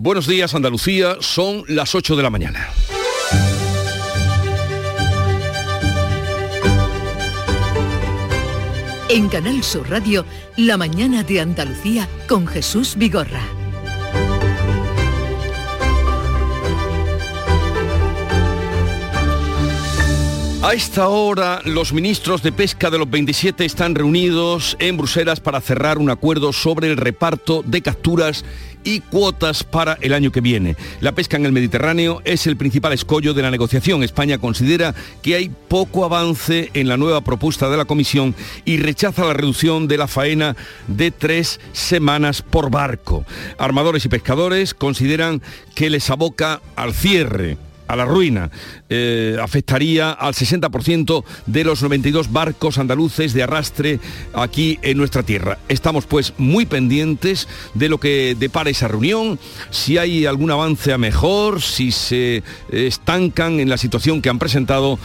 Buenos días Andalucía, son las 8 de la mañana. En Canal Sur Radio, La mañana de Andalucía con Jesús Vigorra. A esta hora, los ministros de pesca de los 27 están reunidos en Bruselas para cerrar un acuerdo sobre el reparto de capturas y cuotas para el año que viene. La pesca en el Mediterráneo es el principal escollo de la negociación. España considera que hay poco avance en la nueva propuesta de la Comisión y rechaza la reducción de la faena de tres semanas por barco. Armadores y pescadores consideran que les aboca al cierre a la ruina. Eh, afectaría al 60% de los 92 barcos andaluces de arrastre aquí en nuestra tierra. Estamos pues muy pendientes de lo que depara esa reunión, si hay algún avance a mejor, si se estancan en la situación que han presentado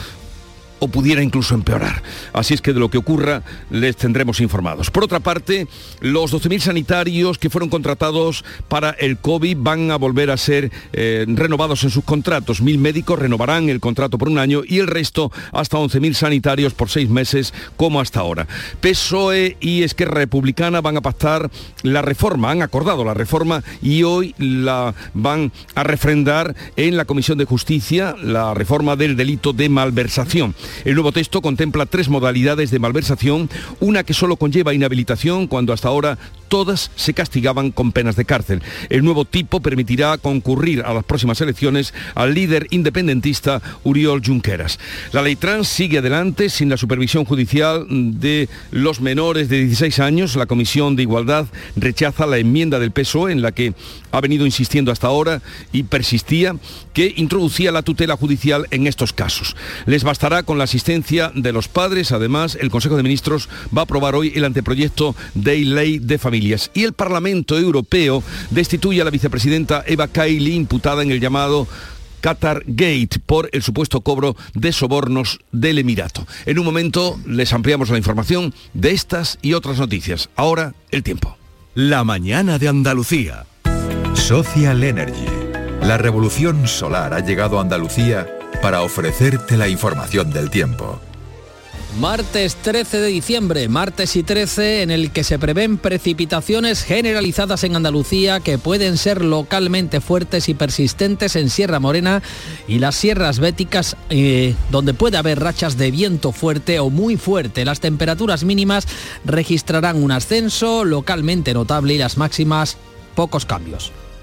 o pudiera incluso empeorar. Así es que de lo que ocurra les tendremos informados. Por otra parte, los 12.000 sanitarios que fueron contratados para el COVID van a volver a ser eh, renovados en sus contratos. Mil médicos renovarán el contrato por un año y el resto hasta 11.000 sanitarios por seis meses como hasta ahora. PSOE y Esquerra Republicana van a pactar la reforma, han acordado la reforma y hoy la van a refrendar en la Comisión de Justicia la reforma del delito de malversación. El nuevo texto contempla tres modalidades de malversación, una que solo conlleva inhabilitación cuando hasta ahora todas se castigaban con penas de cárcel. El nuevo tipo permitirá concurrir a las próximas elecciones al líder independentista Uriol Junqueras. La ley trans sigue adelante sin la supervisión judicial de los menores de 16 años. La Comisión de Igualdad rechaza la enmienda del PSOE en la que ha venido insistiendo hasta ahora y persistía que introducía la tutela judicial en estos casos. Les bastará con la asistencia de los padres. Además, el Consejo de Ministros va a aprobar hoy el anteproyecto de ley de familias. Y el Parlamento Europeo destituye a la vicepresidenta Eva Kaili, imputada en el llamado Qatar Gate por el supuesto cobro de sobornos del Emirato. En un momento les ampliamos la información de estas y otras noticias. Ahora el tiempo. La mañana de Andalucía. Social Energy. La revolución solar ha llegado a Andalucía para ofrecerte la información del tiempo. Martes 13 de diciembre, martes y 13 en el que se prevén precipitaciones generalizadas en Andalucía que pueden ser localmente fuertes y persistentes en Sierra Morena y las sierras béticas eh, donde puede haber rachas de viento fuerte o muy fuerte. Las temperaturas mínimas registrarán un ascenso localmente notable y las máximas pocos cambios.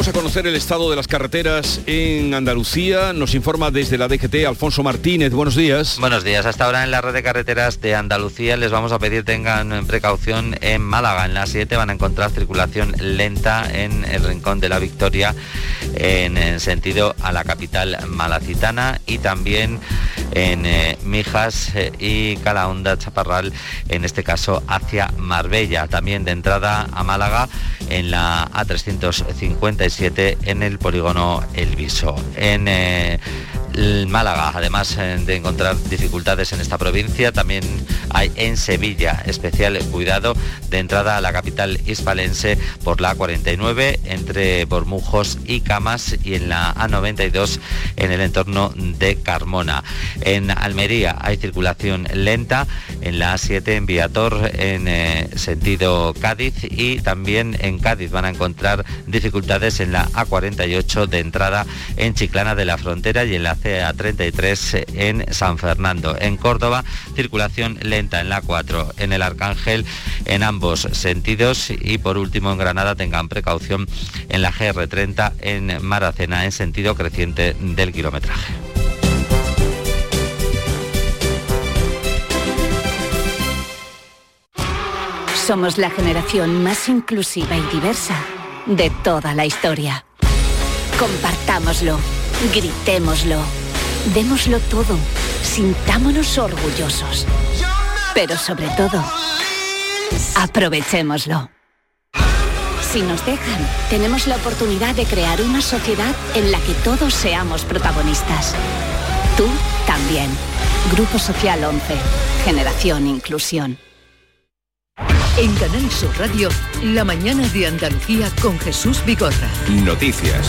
Vamos a conocer el estado de las carreteras en Andalucía. Nos informa desde la DGT Alfonso Martínez. Buenos días. Buenos días. Hasta ahora en la red de carreteras de Andalucía les vamos a pedir tengan precaución en Málaga. En la 7 van a encontrar circulación lenta en el Rincón de la Victoria en, el sentido a la capital malacitana y también en eh, Mijas eh, y Calahonda Chaparral, en este caso hacia Marbella. También de entrada a Málaga en la A357 en el polígono El Viso. En Málaga, además eh, de encontrar dificultades en esta provincia, también hay en Sevilla especial cuidado de entrada a la capital hispalense por la A49 entre Bormujos y Camas y en la A92 en el entorno de Carmona. En Almería hay circulación lenta en la A7 en Viator en eh, sentido Cádiz y también en Cádiz van a encontrar dificultades en la A48 de entrada en Chiclana de la Frontera y en la CA33 en San Fernando. En Córdoba, circulación lenta en la 4, en el Arcángel en ambos sentidos y por último en Granada tengan precaución en la GR30 en Maracena en sentido creciente del kilometraje. Somos la generación más inclusiva y diversa de toda la historia. Compartámoslo, gritémoslo Démoslo todo. Sintámonos orgullosos. Pero sobre todo, aprovechémoslo. Si nos dejan, tenemos la oportunidad de crear una sociedad en la que todos seamos protagonistas. Tú también. Grupo Social 11. Generación Inclusión. En Canal Sur Radio, la mañana de Andalucía con Jesús Bigorra. Noticias.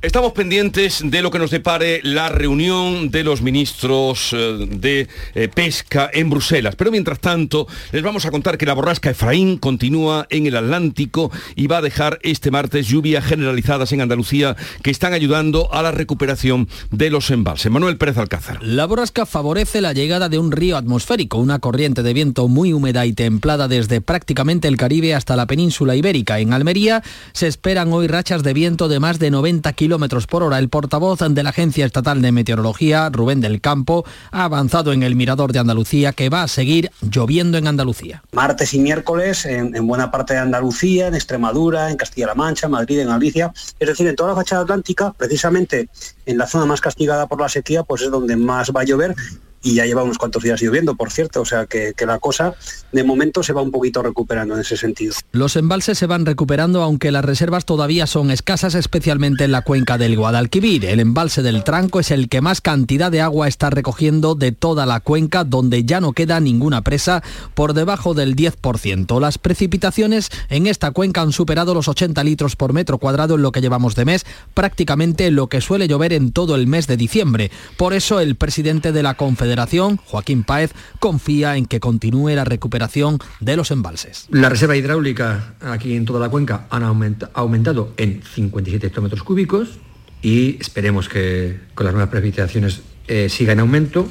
Estamos pendientes de lo que nos depare la reunión de los ministros eh, de eh, pesca en Bruselas. Pero mientras tanto, les vamos a contar que la borrasca Efraín continúa en el Atlántico y va a dejar este martes lluvias generalizadas en Andalucía que están ayudando a la recuperación de los embalses. Manuel Pérez Alcázar. La borrasca favorece la llegada de un río atmosférico, una corriente de viento muy húmeda y templada desde prácticamente el Caribe hasta la península ibérica. En Almería se esperan hoy rachas de viento de más de 90 kilómetros kilómetros por hora. El portavoz de la Agencia Estatal de Meteorología, Rubén del Campo, ha avanzado en el mirador de Andalucía que va a seguir lloviendo en Andalucía. Martes y miércoles en, en buena parte de Andalucía, en Extremadura, en Castilla-La Mancha, Madrid, en Galicia, es decir, en toda la fachada atlántica, precisamente en la zona más castigada por la sequía, pues es donde más va a llover y ya lleva unos cuantos días lloviendo, por cierto, o sea que, la cosa de momento se va un poquito recuperando en ese sentido. Los embalses se van recuperando aunque las reservas todavía son escasas, especialmente en la cuenca del Guadalquivir. El embalse del Tranco es el que más cantidad de agua está recogiendo de toda la cuenca, donde ya no queda ninguna presa por debajo del 10%. Las precipitaciones en esta cuenca han superado los 80 litros por metro cuadrado en lo que llevamos de mes, prácticamente lo que suele llover en todo el mes de diciembre. Por eso el presidente de la Confederación Federación, Joaquín Páez, confía en que continúe la recuperación de los embalses. La reserva hidráulica aquí en toda la cuenca han aumentado en 57 hectómetros cúbicos y esperemos que con las nuevas precipitaciones eh, siga en aumento.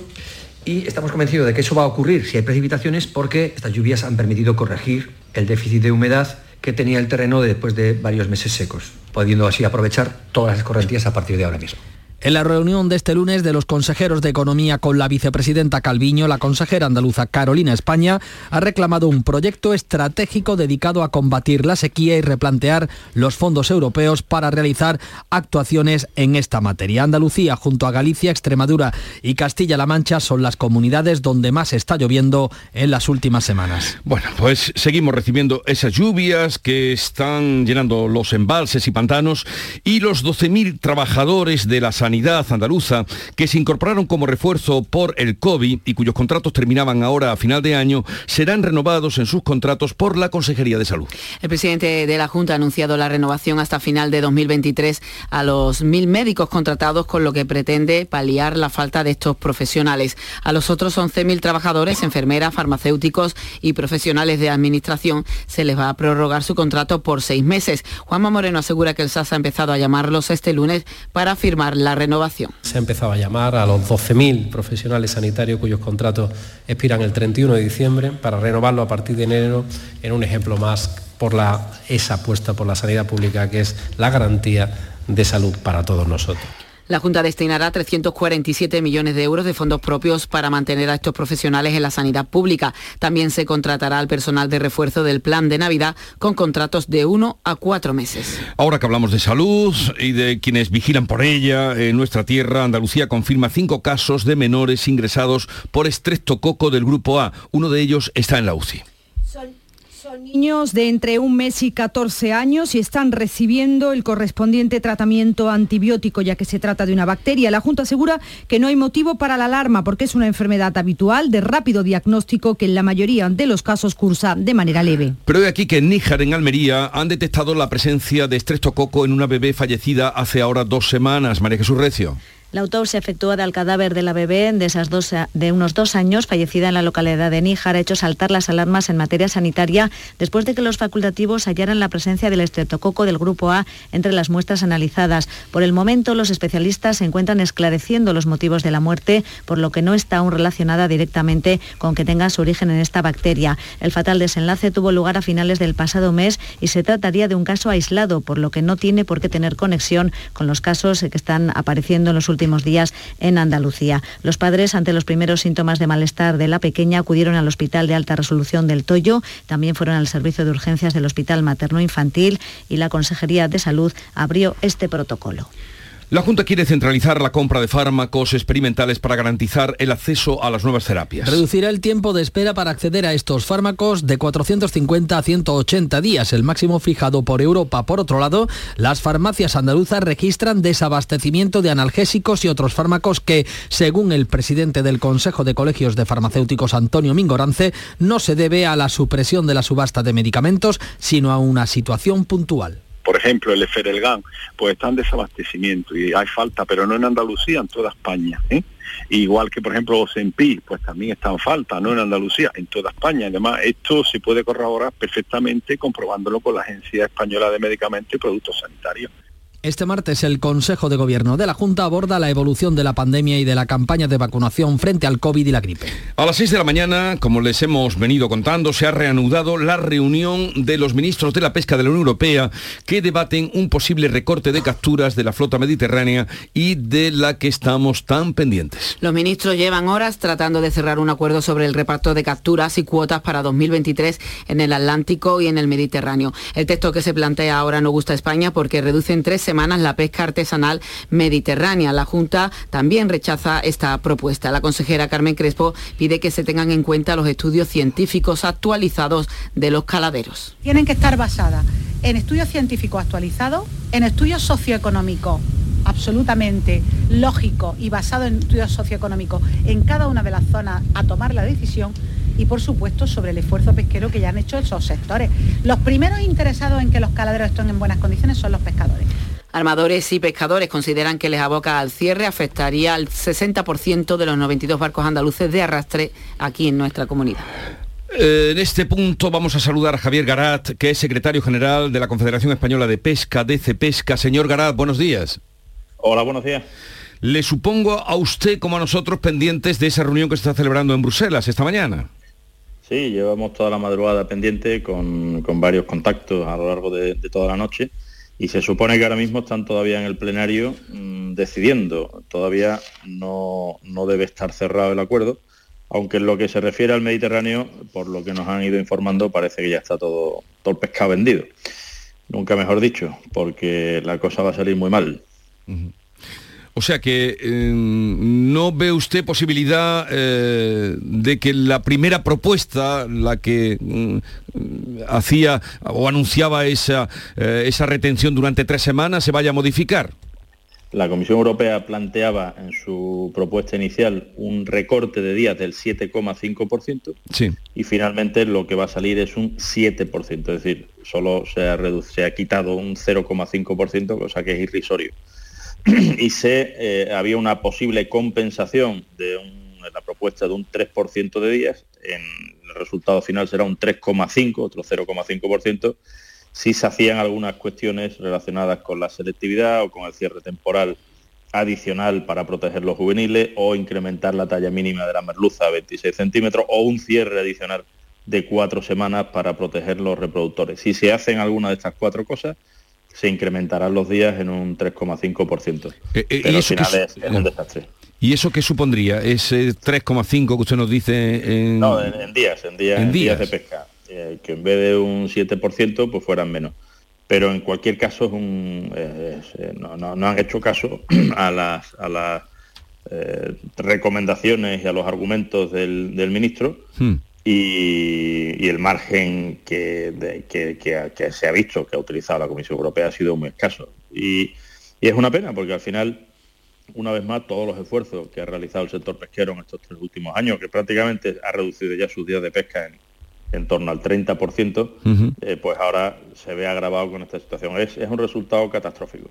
Y estamos convencidos de que eso va a ocurrir si hay precipitaciones porque estas lluvias han permitido corregir el déficit de humedad que tenía el terreno después de varios meses secos, pudiendo así aprovechar todas las escorrentías a partir de ahora mismo. En la reunión de este lunes de los consejeros de Economía con la vicepresidenta Calviño, la consejera andaluza Carolina España ha reclamado un proyecto estratégico dedicado a combatir la sequía y replantear los fondos europeos para realizar actuaciones en esta materia. Andalucía, junto a Galicia, Extremadura y Castilla-La Mancha, son las comunidades donde más está lloviendo en las últimas semanas. Bueno, pues seguimos recibiendo esas lluvias que están llenando los embalses y pantanos y los 12.000 trabajadores de la sanidad andaluza que se incorporaron como refuerzo por el COVID y cuyos contratos terminaban ahora a final de año serán renovados en sus contratos por la Consejería de Salud. El presidente de la Junta ha anunciado la renovación hasta final de 2023 a los mil médicos contratados con lo que pretende paliar la falta de estos profesionales. A los otros 11.000 trabajadores, enfermeras, farmacéuticos y profesionales de administración se les va a prorrogar su contrato por seis meses. Juanma Moreno asegura que el SAS ha empezado a llamarlos este lunes para firmar la Se ha empezado a llamar a los 12.000 profesionales sanitarios cuyos contratos expiran el 31 de diciembre para renovarlo a partir de enero en un ejemplo más por la, esa apuesta por la sanidad pública que es la garantía de salud para todos nosotros. La Junta destinará 347 millones de euros de fondos propios para mantener a estos profesionales en la sanidad pública. También se contratará al personal de refuerzo del plan de Navidad con contratos de uno a cuatro meses. Ahora que hablamos de salud y de quienes vigilan por ella, en nuestra tierra, Andalucía confirma cinco casos de menores ingresados por estreptococo del grupo A. Uno de ellos está en la UCI. Son niños de entre un mes y 14 años y están recibiendo el correspondiente tratamiento antibiótico ya que se trata de una bacteria. La Junta asegura que no hay motivo para la alarma porque es una enfermedad habitual de rápido diagnóstico que en la mayoría de los casos cursa de manera leve. Pero de aquí que en Níjar, en Almería, han detectado la presencia de estreptococo en una bebé fallecida hace ahora dos semanas. María Jesús Recio. La autopsia efectuada al cadáver de la bebé de, unos dos años, fallecida en la localidad de Níjar, ha hecho saltar las alarmas en materia sanitaria después de que los facultativos hallaran la presencia del estreptococo del grupo A entre las muestras analizadas. Por el momento, los especialistas se encuentran esclareciendo los motivos de la muerte, por lo que no está aún relacionada directamente con que tenga su origen en esta bacteria. El fatal desenlace tuvo lugar a finales del pasado mes y se trataría de un caso aislado, por lo que no tiene por qué tener conexión con los casos que están apareciendo en los últimos últimos días en Andalucía. Los padres, ante los primeros síntomas de malestar de la pequeña, acudieron al Hospital de Alta Resolución del Toyo, también fueron al servicio de urgencias del Hospital Materno Infantil y la Consejería de Salud abrió este protocolo. La Junta quiere centralizar la compra de fármacos experimentales para garantizar el acceso a las nuevas terapias. Reducirá el tiempo de espera para acceder a estos fármacos de 450 a 180 días, el máximo fijado por Europa. Por otro lado, las farmacias andaluzas registran desabastecimiento de analgésicos y otros fármacos que, según el presidente del Consejo de Colegios de Farmacéuticos, Antonio Mingorance, no se debe a la supresión de la subasta de medicamentos, sino a una situación puntual por ejemplo, el Eferelgan, pues está en desabastecimiento y hay falta, pero no en Andalucía, en toda España. ¿eh? Igual que, por ejemplo, Osempi, pues también está en falta, no en Andalucía, en toda España. Además, esto se puede corroborar perfectamente comprobándolo con la Agencia Española de Medicamentos y Productos Sanitarios. Este martes el Consejo de Gobierno de la Junta aborda la evolución de la pandemia y de la campaña de vacunación frente al COVID y la gripe. A las 6 de la mañana, como les hemos venido contando, se ha reanudado la reunión de los ministros de la pesca de la Unión Europea que debaten un posible recorte de capturas de la flota mediterránea y de la que estamos tan pendientes. Los ministros llevan horas tratando de cerrar un acuerdo sobre el reparto de capturas y cuotas para 2023 en el Atlántico y en el Mediterráneo. El texto que se plantea ahora no gusta a España porque reduce en tres semanas la pesca artesanal mediterránea. La Junta también rechaza esta propuesta. La consejera Carmen Crespo pide que se tengan en cuenta los estudios científicos actualizados de los caladeros. Tienen que estar basadas en estudios científicos actualizados, en estudios socioeconómicos absolutamente lógico y basado en estudios socioeconómicos en cada una de las zonas a tomar la decisión y por supuesto sobre el esfuerzo pesquero que ya han hecho esos sectores. Los primeros interesados en que los caladeros estén en buenas condiciones son los pescadores. Armadores y pescadores consideran que les aboca al cierre afectaría al 60% de los 92 barcos andaluces de arrastre aquí en nuestra comunidad. Eh, en este punto vamos a saludar a Javier Garat, que es secretario general de la Confederación Española de Pesca, DC Pesca. Señor Garat, buenos días. Hola, buenos días. Le supongo a usted como a nosotros pendientes de esa reunión que se está celebrando en Bruselas esta mañana. Sí, llevamos toda la madrugada pendiente con, varios contactos a lo largo de toda la noche y se supone que ahora mismo están todavía en el plenario mm, decidiendo. Todavía no, debe estar cerrado el acuerdo, aunque en lo que se refiere al Mediterráneo, por lo que nos han ido informando, parece que ya está todo, todo el pescado vendido. Nunca mejor dicho, porque la cosa va a salir muy mal. O sea que em, no ve usted posibilidad eh, de que la primera propuesta, la que mm, hacía o anunciaba esa, eh, esa retención durante tres semanas, se vaya a modificar. La Comisión Europea planteaba en su propuesta inicial un recorte de días del 7,5% sí. y finalmente lo que va a salir es un 7%, es decir, solo se ha, se ha quitado un 0,5%, cosa que es irrisorio. y se eh, había una posible compensación de la propuesta de un 3% de días, el resultado final será un 3,5, otro 0,5%, si se hacían algunas cuestiones relacionadas con la selectividad o con el cierre temporal adicional para proteger los juveniles o incrementar la talla mínima de la merluza a 26 centímetros o un cierre adicional de cuatro semanas para proteger los reproductores. Si se hacen alguna de estas cuatro cosas, se incrementarán los días en un 3,5%. Eh, eh, Pero al final es, un desastre. ¿Y eso qué supondría? Ese 3,5 que usted nos dice en... No, en, días, en días, días? de pesca. Eh, que en vez de un 7%, pues fueran menos. Pero en cualquier caso es un, no, han hecho caso a las, a las recomendaciones y a los argumentos del, ministro. Hmm y, el margen que, que, se ha visto que ha utilizado la Comisión Europea ha sido muy escaso. Y, es una pena porque al final, una vez más, todos los esfuerzos que ha realizado el sector pesquero en estos tres últimos años, que prácticamente ha reducido ya sus días de pesca en, torno al 30%, eh, pues ahora se ve agravado con esta situación. Es, es un resultado catastrófico.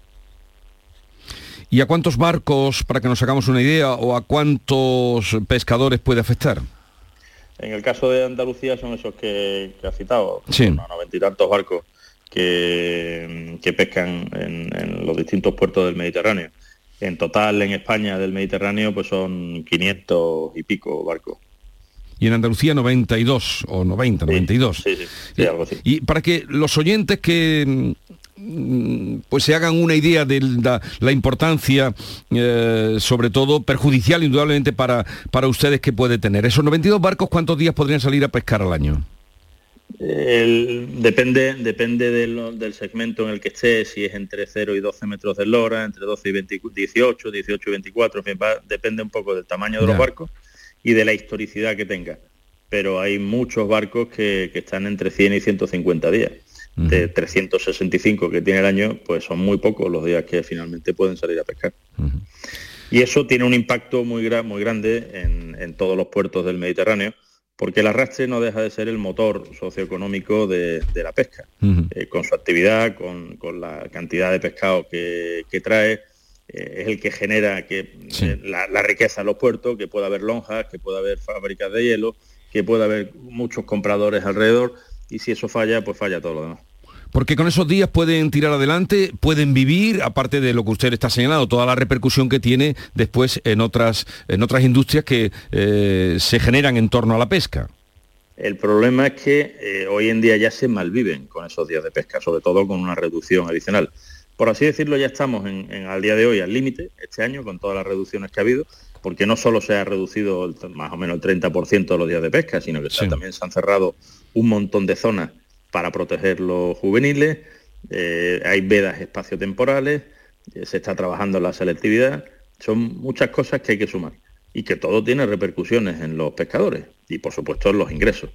¿Y a cuántos barcos, para que nos hagamos una idea, o a cuántos pescadores puede afectar? En el caso de Andalucía son esos que, ha citado, sí. noventa y tantos barcos que, que pescan en, los distintos puertos del Mediterráneo. En total en España del Mediterráneo pues son 500 y pico barcos. Y en Andalucía 92 o 90, 92. Sí, sí, sí, algo así. Y para que los oyentes que pues se hagan una idea de la, importancia, eh, sobre todo perjudicial indudablemente para, para ustedes que puede tener. Esos 92 barcos, ¿cuántos días podrían salir a pescar al año? depende depende del segmento en el que esté, si es entre 0 y 12 metros de lora, entre 12 y 18, 18 y 24, depende un poco del tamaño de los barcos y de la historicidad que tenga. Pero hay muchos barcos que, están entre 100 y 150 días. De 365 que tiene el año, pues son muy pocos los días que finalmente pueden salir a pescar. Y eso tiene un impacto muy, muy grande en todos los puertos del Mediterráneo, porque el arrastre no deja de ser el motor socioeconómico de, la pesca, eh, con su actividad, con, la cantidad de pescado que, trae, eh, es el que genera que, eh, la, la, riqueza en los puertos, que pueda haber lonjas, que pueda haber fábricas de hielo, que pueda haber muchos compradores alrededor, y si eso falla, pues falla todo lo demás. Porque con esos días pueden tirar adelante, pueden vivir, aparte de lo que usted está señalando, toda la repercusión que tiene después en otras, en otras industrias que eh, se generan en torno a la pesca. El problema es que eh, hoy en día ya se malviven con esos días de pesca, sobre todo con una reducción adicional. Por así decirlo, ya estamos en, al día de hoy al límite, este año, con todas las reducciones que ha habido, porque no solo se ha reducido más o menos el 30% de los días de pesca, sino que también se han cerrado un montón de zonas para proteger los juveniles, eh, hay vedas espaciotemporales, eh, se está trabajando en la selectividad, son muchas cosas que hay que sumar y que todo tiene repercusiones en los pescadores y por supuesto en los ingresos.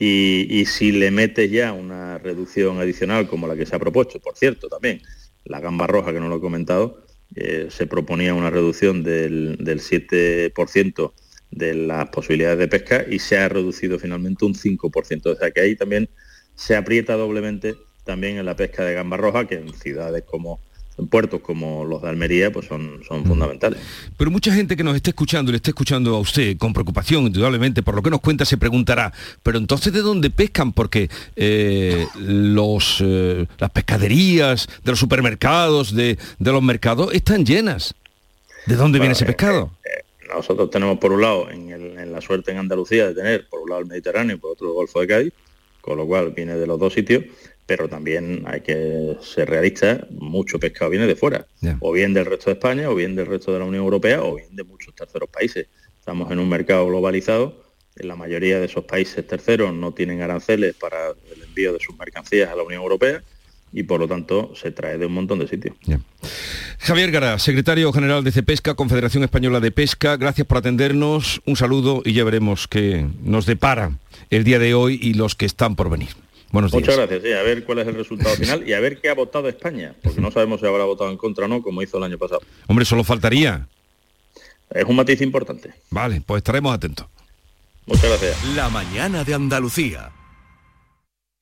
Y, si le metes ya una reducción adicional como la que se ha propuesto, por cierto, también la gamba roja, que no lo he comentado, eh, se proponía una reducción del, del 7% de las posibilidades de pesca y se ha reducido finalmente un 5%. O sea que ahí también se aprieta doblemente también en la pesca de gamba roja, que en ciudades como en puertos como los de Almería pues son, son fundamentales. Pero mucha gente que nos esté escuchando y le esté escuchando a usted con preocupación, indudablemente, por lo que nos cuenta, se preguntará, pero entonces ¿de dónde pescan? Porque eh, los, eh, las pescaderías de los supermercados, de, los mercados, están llenas. ¿De dónde viene ese eh, pescado? nosotros tenemos por un lado, en, en, la suerte en Andalucía de tener por un lado el Mediterráneo y por otro el Golfo de Cádiz, con lo cual viene de los dos sitios, pero también hay que ser realistas, mucho pescado viene de fuera, o bien del resto de España, o bien del resto de la Unión Europea, o bien de muchos terceros países. Estamos en un mercado globalizado, en la mayoría de esos países terceros no tienen aranceles para el envío de sus mercancías a la Unión Europea, y por lo tanto se trae de un montón de sitios. Javier Gara, secretario general de CEPESCA, Confederación Española de Pesca, gracias por atendernos, un saludo y ya veremos qué nos depara el día de hoy y los que están por venir. Buenos Muchas gracias. a ver cuál es el resultado final y a ver qué ha votado España, porque no sabemos si habrá votado en contra o no, como hizo el año pasado. Hombre, solo faltaría. Es un matiz importante. Vale, pues estaremos atentos. Muchas gracias. La mañana de Andalucía.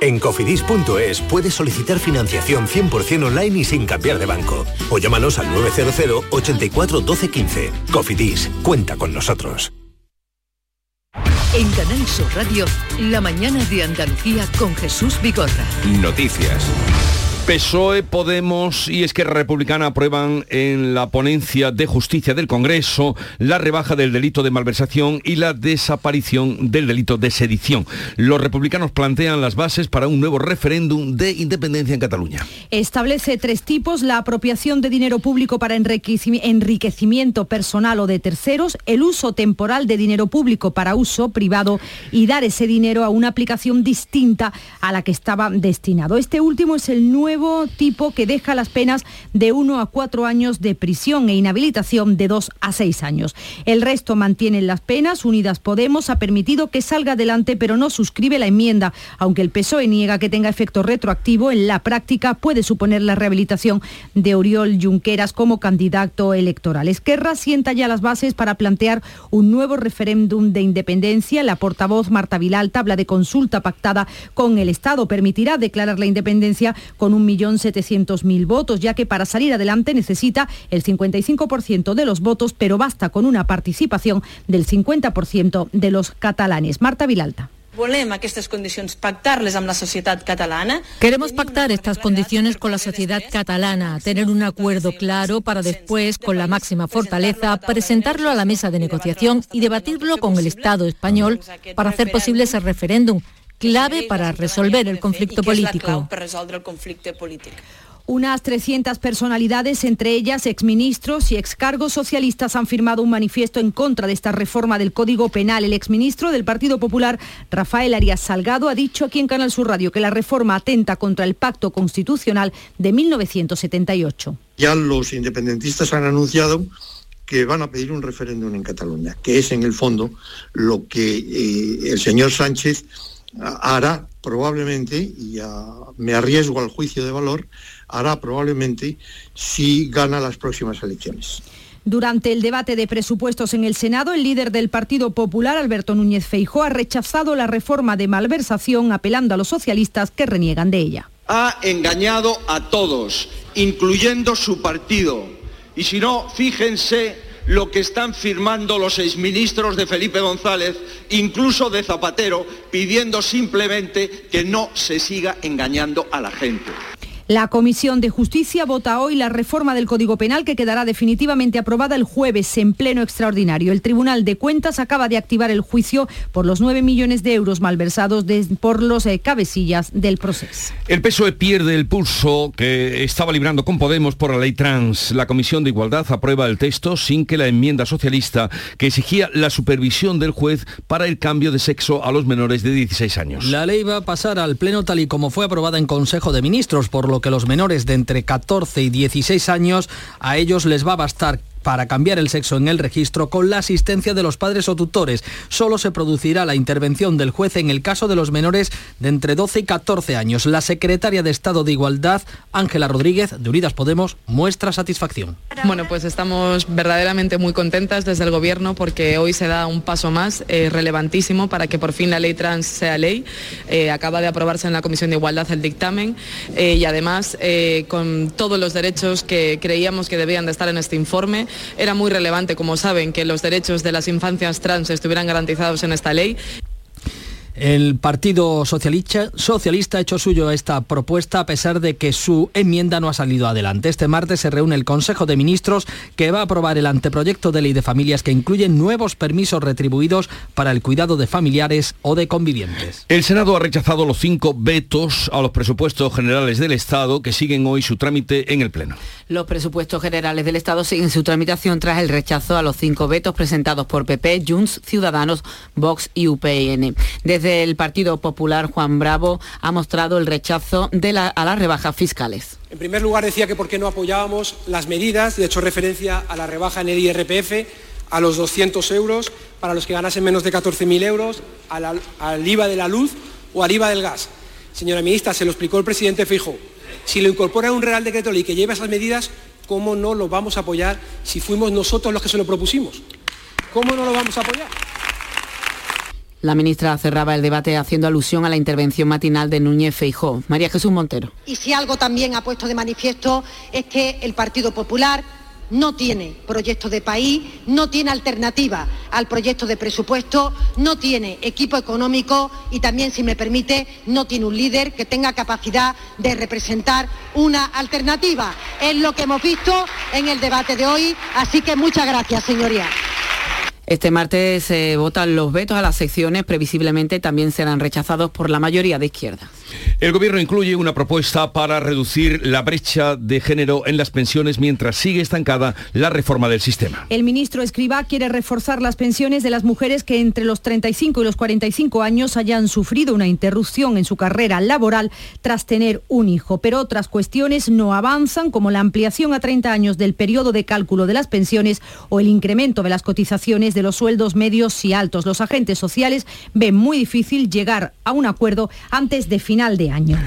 En cofidis.es puedes solicitar financiación 100% online y sin cambiar de banco. O llámanos al 900 84 12 15. Cofidis, cuenta con nosotros. En Canal Sur Radio, la mañana de Andalucía con Jesús Bigorra. Noticias. PSOE, Podemos y Esquerra Republicana aprueban en la ponencia de justicia del Congreso la rebaja del delito de malversación y la desaparición del delito de sedición. Los republicanos plantean las bases para un nuevo referéndum de independencia en Cataluña. Establece tres tipos, la apropiación de dinero público para enriquecimiento personal o de terceros, el uso temporal de dinero público para uso privado y dar ese dinero a una aplicación distinta a la que estaba destinado. Este último es el nuevo nuevo tipo que deja las penas de 1 a 4 años de prisión e inhabilitación de 2 a 6 años. El resto mantienen las penas. Unidas Podemos ha permitido que salga adelante, pero no suscribe la enmienda, aunque el PSOE niega que tenga efecto retroactivo. En la práctica puede suponer la rehabilitación de Oriol Junqueras como candidato electoral. Esquerra sienta ya las bases para plantear un nuevo referéndum de independencia. La portavoz Marta Vilalta habla de consulta pactada con el Estado. Permitirá declarar la independencia con 1.700.000 votos, ya que para salir adelante necesita el 55% de los votos, pero basta con una participación del 50% de los catalanes. Marta Vilalta. Queremos pactar estas condiciones con la sociedad catalana, tener un acuerdo claro para después, con la máxima fortaleza, presentarlo a la mesa de negociación y debatirlo con el Estado español para hacer posible ese referéndum, clave para resolver el conflicto político. Unas 300 personalidades, entre ellas exministros y excargos socialistas, han firmado un manifiesto en contra de esta reforma del Código Penal. El exministro del Partido Popular, Rafael Arias Salgado, ha dicho aquí en Canal Sur Radio que la reforma atenta contra el pacto constitucional de 1978. Ya los independentistas han anunciado que van a pedir un referéndum en Cataluña, que es en el fondo lo que eh, el señor Sánchez hará probablemente, y me arriesgo al juicio de valor, hará probablemente si gana las próximas elecciones. Durante el debate de presupuestos en el Senado, el líder del Partido Popular, Alberto Núñez Feijó, ha rechazado la reforma de malversación, apelando a los socialistas que reniegan de ella. Ha engañado a todos, incluyendo su partido. Y si no, fíjense lo que están firmando los exministros de Felipe González, incluso de Zapatero, pidiendo simplemente que no se siga engañando a la gente. La Comisión de Justicia vota hoy la reforma del Código Penal que quedará definitivamente aprobada el jueves en pleno extraordinario. El Tribunal de Cuentas acaba de activar el juicio por los 9 millones de euros malversados por los eh, cabecillas del proceso. El PSOE pierde el pulso que estaba librando con Podemos por la ley trans. La Comisión de Igualdad aprueba el texto sin que la enmienda socialista que exigía la supervisión del juez para el cambio de sexo a los menores de 16 años. La ley va a pasar al Pleno tal y como fue aprobada en Consejo de Ministros, por lo que los menores de entre 14 y 16 años, a ellos les va a bastar para cambiar el sexo en el registro con la asistencia de los padres o tutores. Solo se producirá la intervención del juez en el caso de los menores de entre 12 y 14 años. La secretaria de Estado de Igualdad, Ángela Rodríguez, de Unidas Podemos, muestra satisfacción. Bueno, pues estamos verdaderamente muy contentas desde el Gobierno porque hoy se da un paso más eh, relevantísimo para que por fin la ley trans sea ley. Eh, acaba de aprobarse en la Comisión de Igualdad el dictamen eh, y además con todos los derechos que creíamos que debían de estar en este informe era muy relevante, como saben, que los derechos de las infancias trans estuvieran garantizados en esta ley. El Partido Socialista, Socialista ha hecho suyo esta propuesta a pesar de que su enmienda no ha salido adelante. Este martes se reúne el Consejo de Ministros que va a aprobar el anteproyecto de ley de familias que incluye nuevos permisos retribuidos para el cuidado de familiares o de convivientes. El Senado ha rechazado los cinco vetos a los presupuestos generales del Estado que siguen hoy su trámite en el Pleno. Los presupuestos generales del Estado siguen su tramitación tras el rechazo a los cinco vetos presentados por PP, Junts, Ciudadanos, Vox y UPN. Desde el Partido Popular, Juan Bravo, ha mostrado el rechazo a las rebajas fiscales. En primer lugar, decía que por qué no apoyábamos las medidas, de hecho referencia a la rebaja en el IRPF, a los 200 euros para los que ganasen menos de 14.000 euros, al, al IVA de la luz o al IVA del gas. Señora ministra, se lo explicó el presidente Fijo. Si lo incorpora en un Real Decreto Ley que lleva esas medidas, ¿cómo no lo vamos a apoyar si fuimos nosotros los que se lo propusimos? ¿Cómo no lo vamos a apoyar? La ministra cerraba el debate haciendo alusión a la intervención matinal de Núñez Feijó. María Jesús Montero. Y si algo también ha puesto de manifiesto es que el Partido Popular no tiene proyecto de país, no tiene alternativa al proyecto de presupuesto, no tiene equipo económico y también, si me permite, no tiene un líder que tenga capacidad de representar una alternativa. Es lo que hemos visto en el debate de hoy, así que muchas gracias, señoría. Este martes se votan los vetos a las secciones, previsiblemente también serán rechazados por la mayoría de izquierda. El Gobierno incluye una propuesta para reducir la brecha de género en las pensiones mientras sigue estancada la reforma del sistema. El ministro Escribá quiere reforzar las pensiones de las mujeres que entre los 35 y los 45 años hayan sufrido una interrupción en su carrera laboral tras tener un hijo. Pero otras cuestiones no avanzan, como la ampliación a 30 años del periodo de cálculo de las pensiones o el incremento de las cotizaciones de los sueldos medios y altos. Los agentes sociales ven muy difícil llegar a un acuerdo antes de final de año.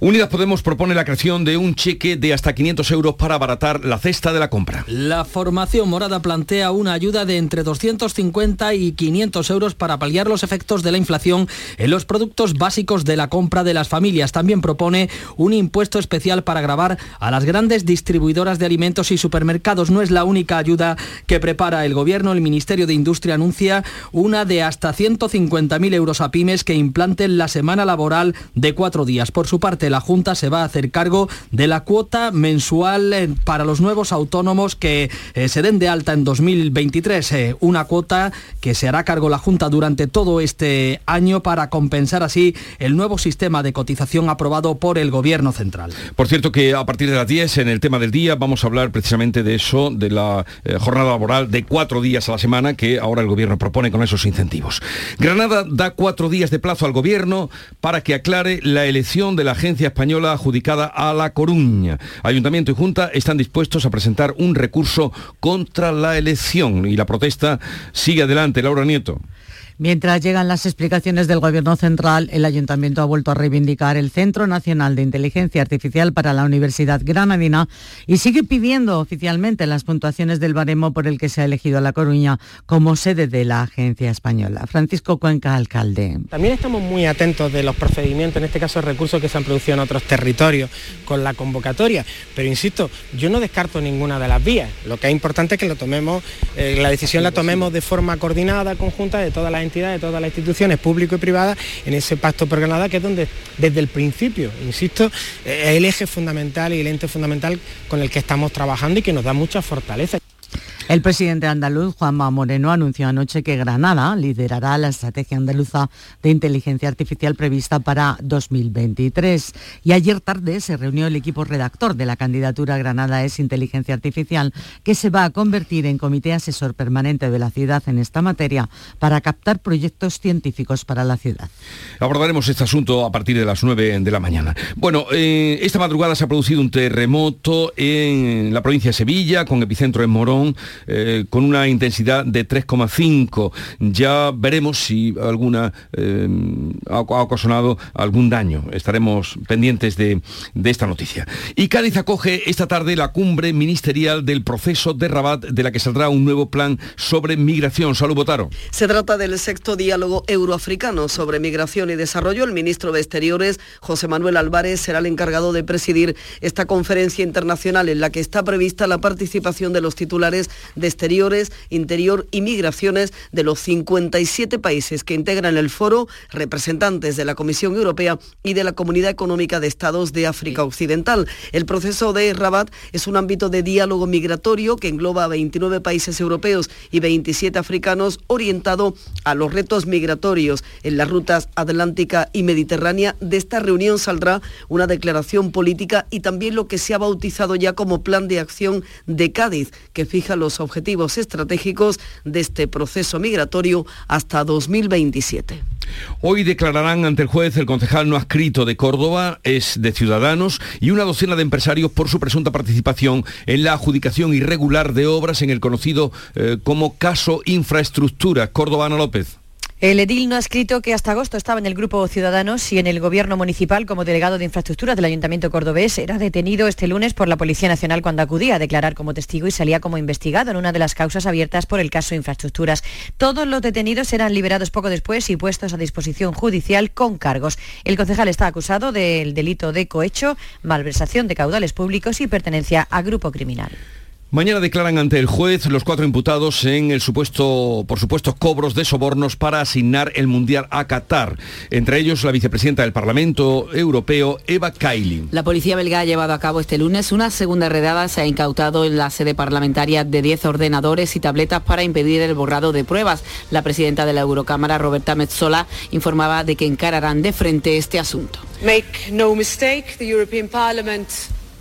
Unidas Podemos propone la creación de un cheque de hasta 500 euros para abaratar la cesta de la compra. La formación morada plantea una ayuda de entre 250 y 500 euros para paliar los efectos de la inflación en los productos básicos de la compra de las familias. También propone un impuesto especial para grabar a las grandes distribuidoras de alimentos y supermercados. No es la única ayuda que prepara el Gobierno. El Ministerio de Industria anuncia una de hasta 150.000 euros a pymes que implanten la semana laboral de cuatro días. Por su parte, la Junta se va a hacer cargo de la cuota mensual eh, para los nuevos autónomos que eh, se den de alta en 2023. Eh, una cuota que se hará cargo la Junta durante todo este año para compensar así el nuevo sistema de cotización aprobado por el Gobierno central. Por cierto que a partir de las 10 en el tema del día vamos a hablar precisamente de eso, de la jornada laboral de cuatro días a la semana que ahora el Gobierno propone con esos incentivos. Granada da cuatro días de plazo al Gobierno para que aclare la elección de la agencia española adjudicada a La Coruña. Ayuntamiento y Junta están dispuestos a presentar un recurso contra la elección y la protesta sigue adelante. Laura Nieto. Mientras llegan las explicaciones del Gobierno central, el Ayuntamiento ha vuelto a reivindicar el Centro Nacional de Inteligencia Artificial para la Universidad Granadina y sigue pidiendo oficialmente las puntuaciones del baremo por el que se ha elegido a La Coruña como sede de la agencia española. Francisco Cuenca, alcalde. También estamos muy atentos de los procedimientos, en este caso recursos que se han producido en otros territorios con la convocatoria, pero insisto, yo no descarto ninguna de las vías. Lo que es importante es que lo tomemos, eh, la decisión la tomemos de forma coordinada, conjunta de todas las entidades, de todas las instituciones público y privadas en ese pacto por Granada, que es donde desde el principio, insisto, es el eje fundamental y el ente fundamental con el que estamos trabajando y que nos da mucha fortaleza. El presidente andaluz, Juanma Moreno, anunció anoche que Granada liderará la estrategia andaluza de inteligencia artificial prevista para 2023. Y ayer tarde se reunió el equipo redactor de la candidatura Granada es Inteligencia Artificial, que se va a convertir en comité asesor permanente de la ciudad en esta materia para captar proyectos científicos para la ciudad. Abordaremos este asunto a partir de las 9 de la mañana. Bueno, eh, esta madrugada se ha producido un terremoto en la provincia de Sevilla, con epicentro en Morón. Eh, con una intensidad de 3,5. Ya veremos si alguna eh, ha, ocasionado algún daño. Estaremos pendientes de, de, esta noticia. Y Cádiz acoge esta tarde la cumbre ministerial del proceso de Rabat, de la que saldrá un nuevo plan sobre migración. Salud, Botaro. Se trata del sexto diálogo euroafricano sobre migración y desarrollo. El ministro de Exteriores, José Manuel Álvarez, será el encargado de presidir esta conferencia internacional en la que está prevista la participación de los titulares de Exteriores, Interior y Migraciones de los 57 países que integran el foro, representantes de la Comisión Europea y de la Comunidad Económica de Estados de África Occidental. El proceso de Rabat es un ámbito de diálogo migratorio que engloba a 29 países europeos y 27 africanos orientado a los retos migratorios en las rutas atlántica y mediterránea. De esta reunión saldrá una declaración política y también lo que se ha bautizado ya como Plan de Acción de Cádiz, que fija los objetivos estratégicos de este proceso migratorio hasta 2027. Hoy declararán ante el juez el concejal no adscrito de Córdoba, es de Ciudadanos, y una docena de empresarios por su presunta participación en la adjudicación irregular de obras en el conocido eh, como caso Infraestructura. Córdoba, Ana López. El edil no ha escrito que hasta agosto estaba en el Grupo Ciudadanos y en el Gobierno Municipal como delegado de infraestructuras del Ayuntamiento cordobés. Era detenido este lunes por la Policía Nacional cuando acudía a declarar como testigo y salía como investigado en una de las causas abiertas por el caso Infraestructuras. Todos los detenidos serán liberados poco después y puestos a disposición judicial con cargos. El concejal está acusado del delito de cohecho, malversación de caudales públicos y pertenencia a grupo criminal. Mañana declaran ante el juez los cuatro imputados en el supuesto, por supuesto, cobros de sobornos para asignar el Mundial a Qatar. Entre ellos la vicepresidenta del Parlamento Europeo, Eva Kaili. La policía belga ha llevado a cabo este lunes una segunda redada. Se ha incautado en la sede parlamentaria de 10 ordenadores y tabletas para impedir el borrado de pruebas. La presidenta de la Eurocámara, Roberta Metzola, informaba de que encararán de frente este asunto. Make no mistake, the European Parliament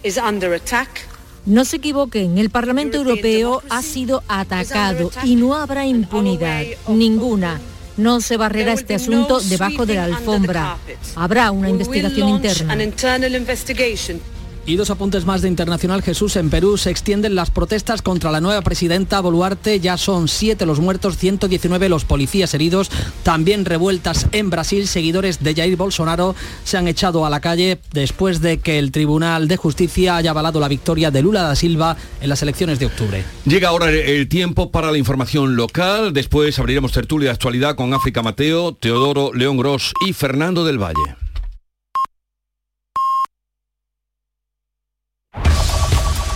is under attack. No se equivoquen, el Parlamento Europeo ha sido atacado y no habrá impunidad, ninguna. No se barrerá este asunto debajo de la alfombra. Habrá una investigación interna. Y dos apuntes más de Internacional Jesús. En Perú se extienden las protestas contra la nueva presidenta Boluarte. Ya son siete los muertos, 119 los policías heridos. También revueltas en Brasil. Seguidores de Jair Bolsonaro se han echado a la calle después de que el Tribunal de Justicia haya avalado la victoria de Lula da Silva en las elecciones de octubre. Llega ahora el tiempo para la información local. Después abriremos tertulia de actualidad con África Mateo, Teodoro León Gros y Fernando del Valle.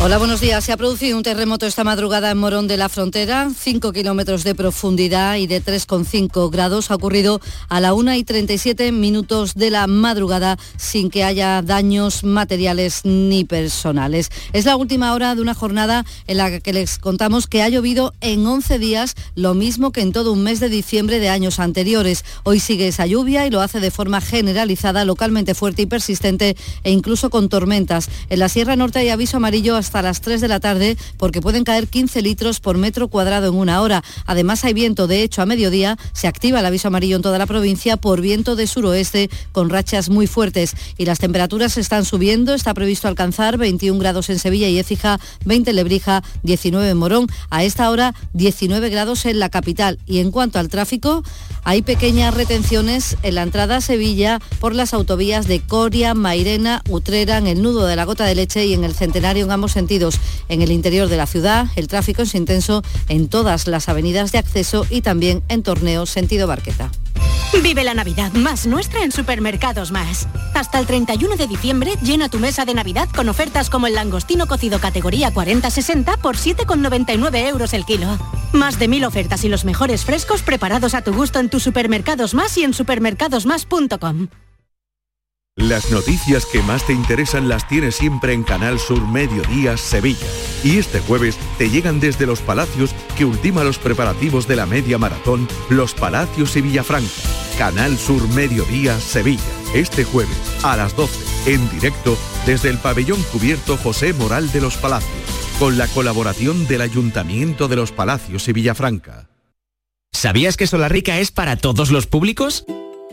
Hola, buenos días. Se ha producido un terremoto esta madrugada en Morón de la Frontera, 5 kilómetros de profundidad y de 3,5 grados. Ha ocurrido a la 1 y 37 minutos de la madrugada sin que haya daños materiales ni personales. Es la última hora de una jornada en la que les contamos que ha llovido en 11 días, lo mismo que en todo un mes de diciembre de años anteriores. Hoy sigue esa lluvia y lo hace de forma generalizada, localmente fuerte y persistente e incluso con tormentas. En la Sierra Norte hay aviso amarillo hasta las 3 de la tarde porque pueden caer 15 litros por metro cuadrado en una hora. Además hay viento, de hecho a mediodía se activa el aviso amarillo en toda la provincia por viento de suroeste con rachas muy fuertes y las temperaturas están subiendo. Está previsto alcanzar 21 grados en Sevilla y Écija, 20 en Lebrija, 19 en Morón. A esta hora 19 grados en la capital. Y en cuanto al tráfico, hay pequeñas retenciones en la entrada a Sevilla por las autovías de Coria, Mairena, Utrera, en el nudo de la Gota de Leche y en el Centenario en ambos En el interior de la ciudad, el tráfico es intenso en todas las avenidas de acceso y también en Torneo sentido Barqueta. Vive la Navidad más nuestra en Supermercados Más. Hasta el 31 de diciembre llena tu mesa de Navidad con ofertas como el langostino cocido categoría 40-60 por 7,99 euros el kilo. Más de mil ofertas y los mejores frescos preparados a tu gusto en tus supermercados más y en supermercadosmás.com. Las noticias que más te interesan las tienes siempre en Canal Sur Mediodía Sevilla. Y este jueves te llegan desde Los Palacios que ultima los preparativos de la media maratón Los Palacios y Villafranca. Canal Sur Mediodía Sevilla. Este jueves a las 12 en directo desde el pabellón cubierto José Moral de Los Palacios con la colaboración del Ayuntamiento de Los Palacios y Villafranca. ¿Sabías que Solarrica es para todos los públicos?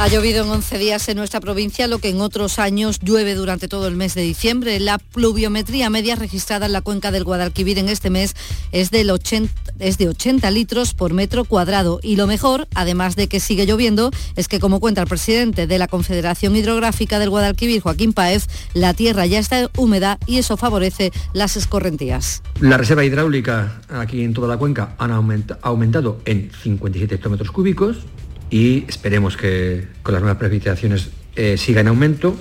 Ha llovido en 11 días en nuestra provincia, lo que en otros años llueve durante todo el mes de diciembre. La pluviometría media registrada en la cuenca del Guadalquivir en este mes es, del 80, es de 80 litros por metro cuadrado. Y lo mejor, además de que sigue lloviendo, es que como cuenta el presidente de la Confederación Hidrográfica del Guadalquivir, Joaquín Paez, la tierra ya está húmeda y eso favorece las escorrentías. La reserva hidráulica aquí en toda la cuenca han aumentado en 57 hectómetros cúbicos y esperemos que con las nuevas precipitaciones eh, siga en aumento.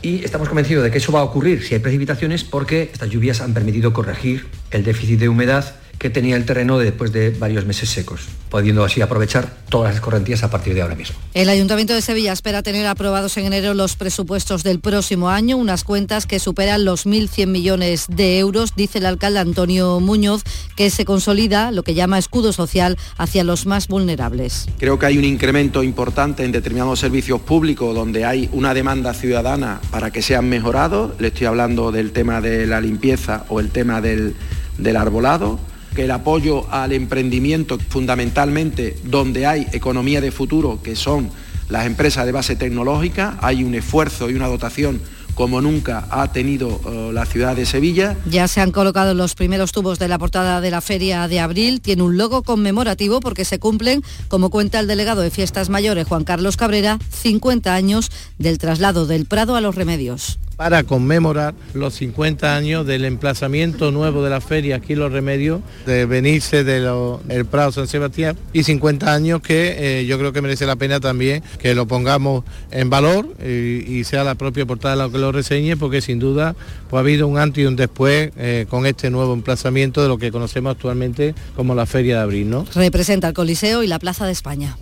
Y estamos convencidos de que eso va a ocurrir si hay precipitaciones porque estas lluvias han permitido corregir el déficit de humedad que tenía el terreno después de varios meses secos, pudiendo así aprovechar todas las escorrentías a partir de ahora mismo. El Ayuntamiento de Sevilla espera tener aprobados en enero los presupuestos del próximo año, unas cuentas que superan los 1.100 millones de euros, dice el alcalde Antonio Muñoz, que se consolida lo que llama escudo social hacia los más vulnerables. Creo que hay un incremento importante en determinados servicios públicos donde hay una demanda ciudadana para que sean mejorados. Le estoy hablando del tema de la limpieza o el tema del, del arbolado que el apoyo al emprendimiento, fundamentalmente donde hay economía de futuro, que son las empresas de base tecnológica, hay un esfuerzo y una dotación como nunca ha tenido eh, la ciudad de Sevilla. Ya se han colocado los primeros tubos de la portada de la feria de abril. Tiene un logo conmemorativo porque se cumplen, como cuenta el delegado de Fiestas Mayores, Juan Carlos Cabrera, 50 años del traslado del Prado a los Remedios para conmemorar los 50 años del emplazamiento nuevo de la feria aquí Los Remedios, de venirse del Prado San Sebastián y 50 años que eh, yo creo que merece la pena también que lo pongamos en valor y, sea la propia portada la que lo reseñe porque sin duda pues, ha habido un antes y un después eh, con este nuevo emplazamiento de lo que conocemos actualmente como la Feria de Abril. ¿no? Representa el Coliseo y la Plaza de España.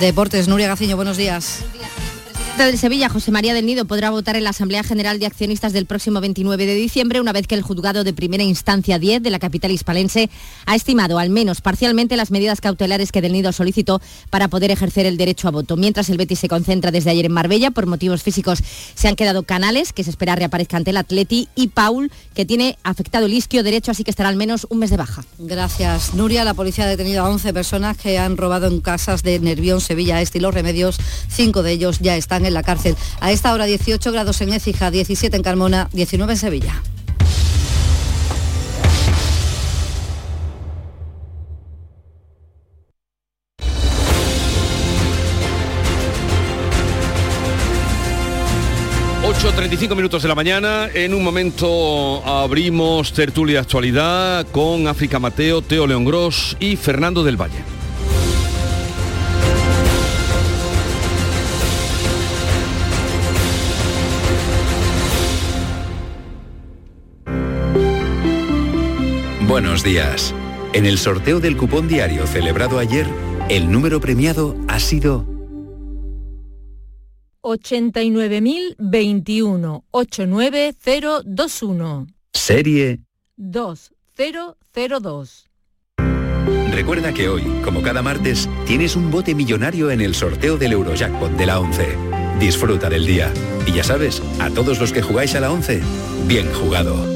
Deportes, Nuria Gaciño, buenos días del Sevilla, José María del Nido, podrá votar en la Asamblea General de Accionistas del próximo 29 de diciembre, una vez que el juzgado de primera instancia 10 de la capital hispalense ha estimado al menos parcialmente las medidas cautelares que del Nido solicitó para poder ejercer el derecho a voto. Mientras el Betis se concentra desde ayer en Marbella, por motivos físicos se han quedado Canales, que se espera reaparezca ante el Atleti, y Paul, que tiene afectado el isquio derecho, así que estará al menos un mes de baja. Gracias, Nuria. La policía ha detenido a 11 personas que han robado en casas de Nervión, Sevilla Este y Los Remedios. Cinco de ellos ya están en la cárcel. A esta hora 18 grados en Écija, 17 en Carmona, 19 en Sevilla. ...8.35 minutos de la mañana... ...en un momento abrimos tertulia actualidad... ...con África Mateo, Teo León Gross y Fernando del Valle. Buenos días. En el sorteo del cupón diario celebrado ayer, el número premiado ha sido 89.021 89021. Serie 2002. Recuerda que hoy, como cada martes, tienes un bote millonario en el sorteo del Eurojackpot de la 11. Disfruta del día. Y ya sabes, a todos los que jugáis a la 11, bien jugado.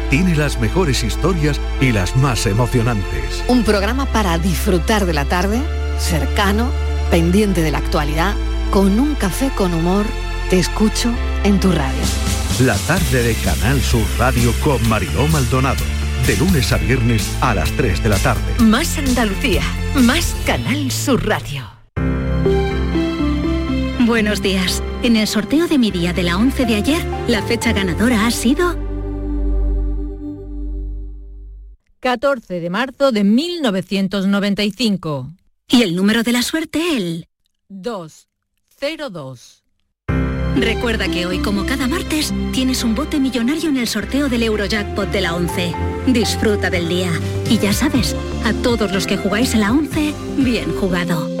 tiene las mejores historias y las más emocionantes. Un programa para disfrutar de la tarde, cercano, pendiente de la actualidad, con un café con humor. Te escucho en tu radio. La tarde de Canal Sur Radio con Mariló Maldonado. De lunes a viernes a las 3 de la tarde. Más Andalucía, más Canal Sur Radio. Buenos días. En el sorteo de mi día de la 11 de ayer, la fecha ganadora ha sido 14 de marzo de 1995. Y el número de la suerte, el 202. Recuerda que hoy, como cada martes, tienes un bote millonario en el sorteo del Eurojackpot de la 11. Disfruta del día. Y ya sabes, a todos los que jugáis a la 11, bien jugado.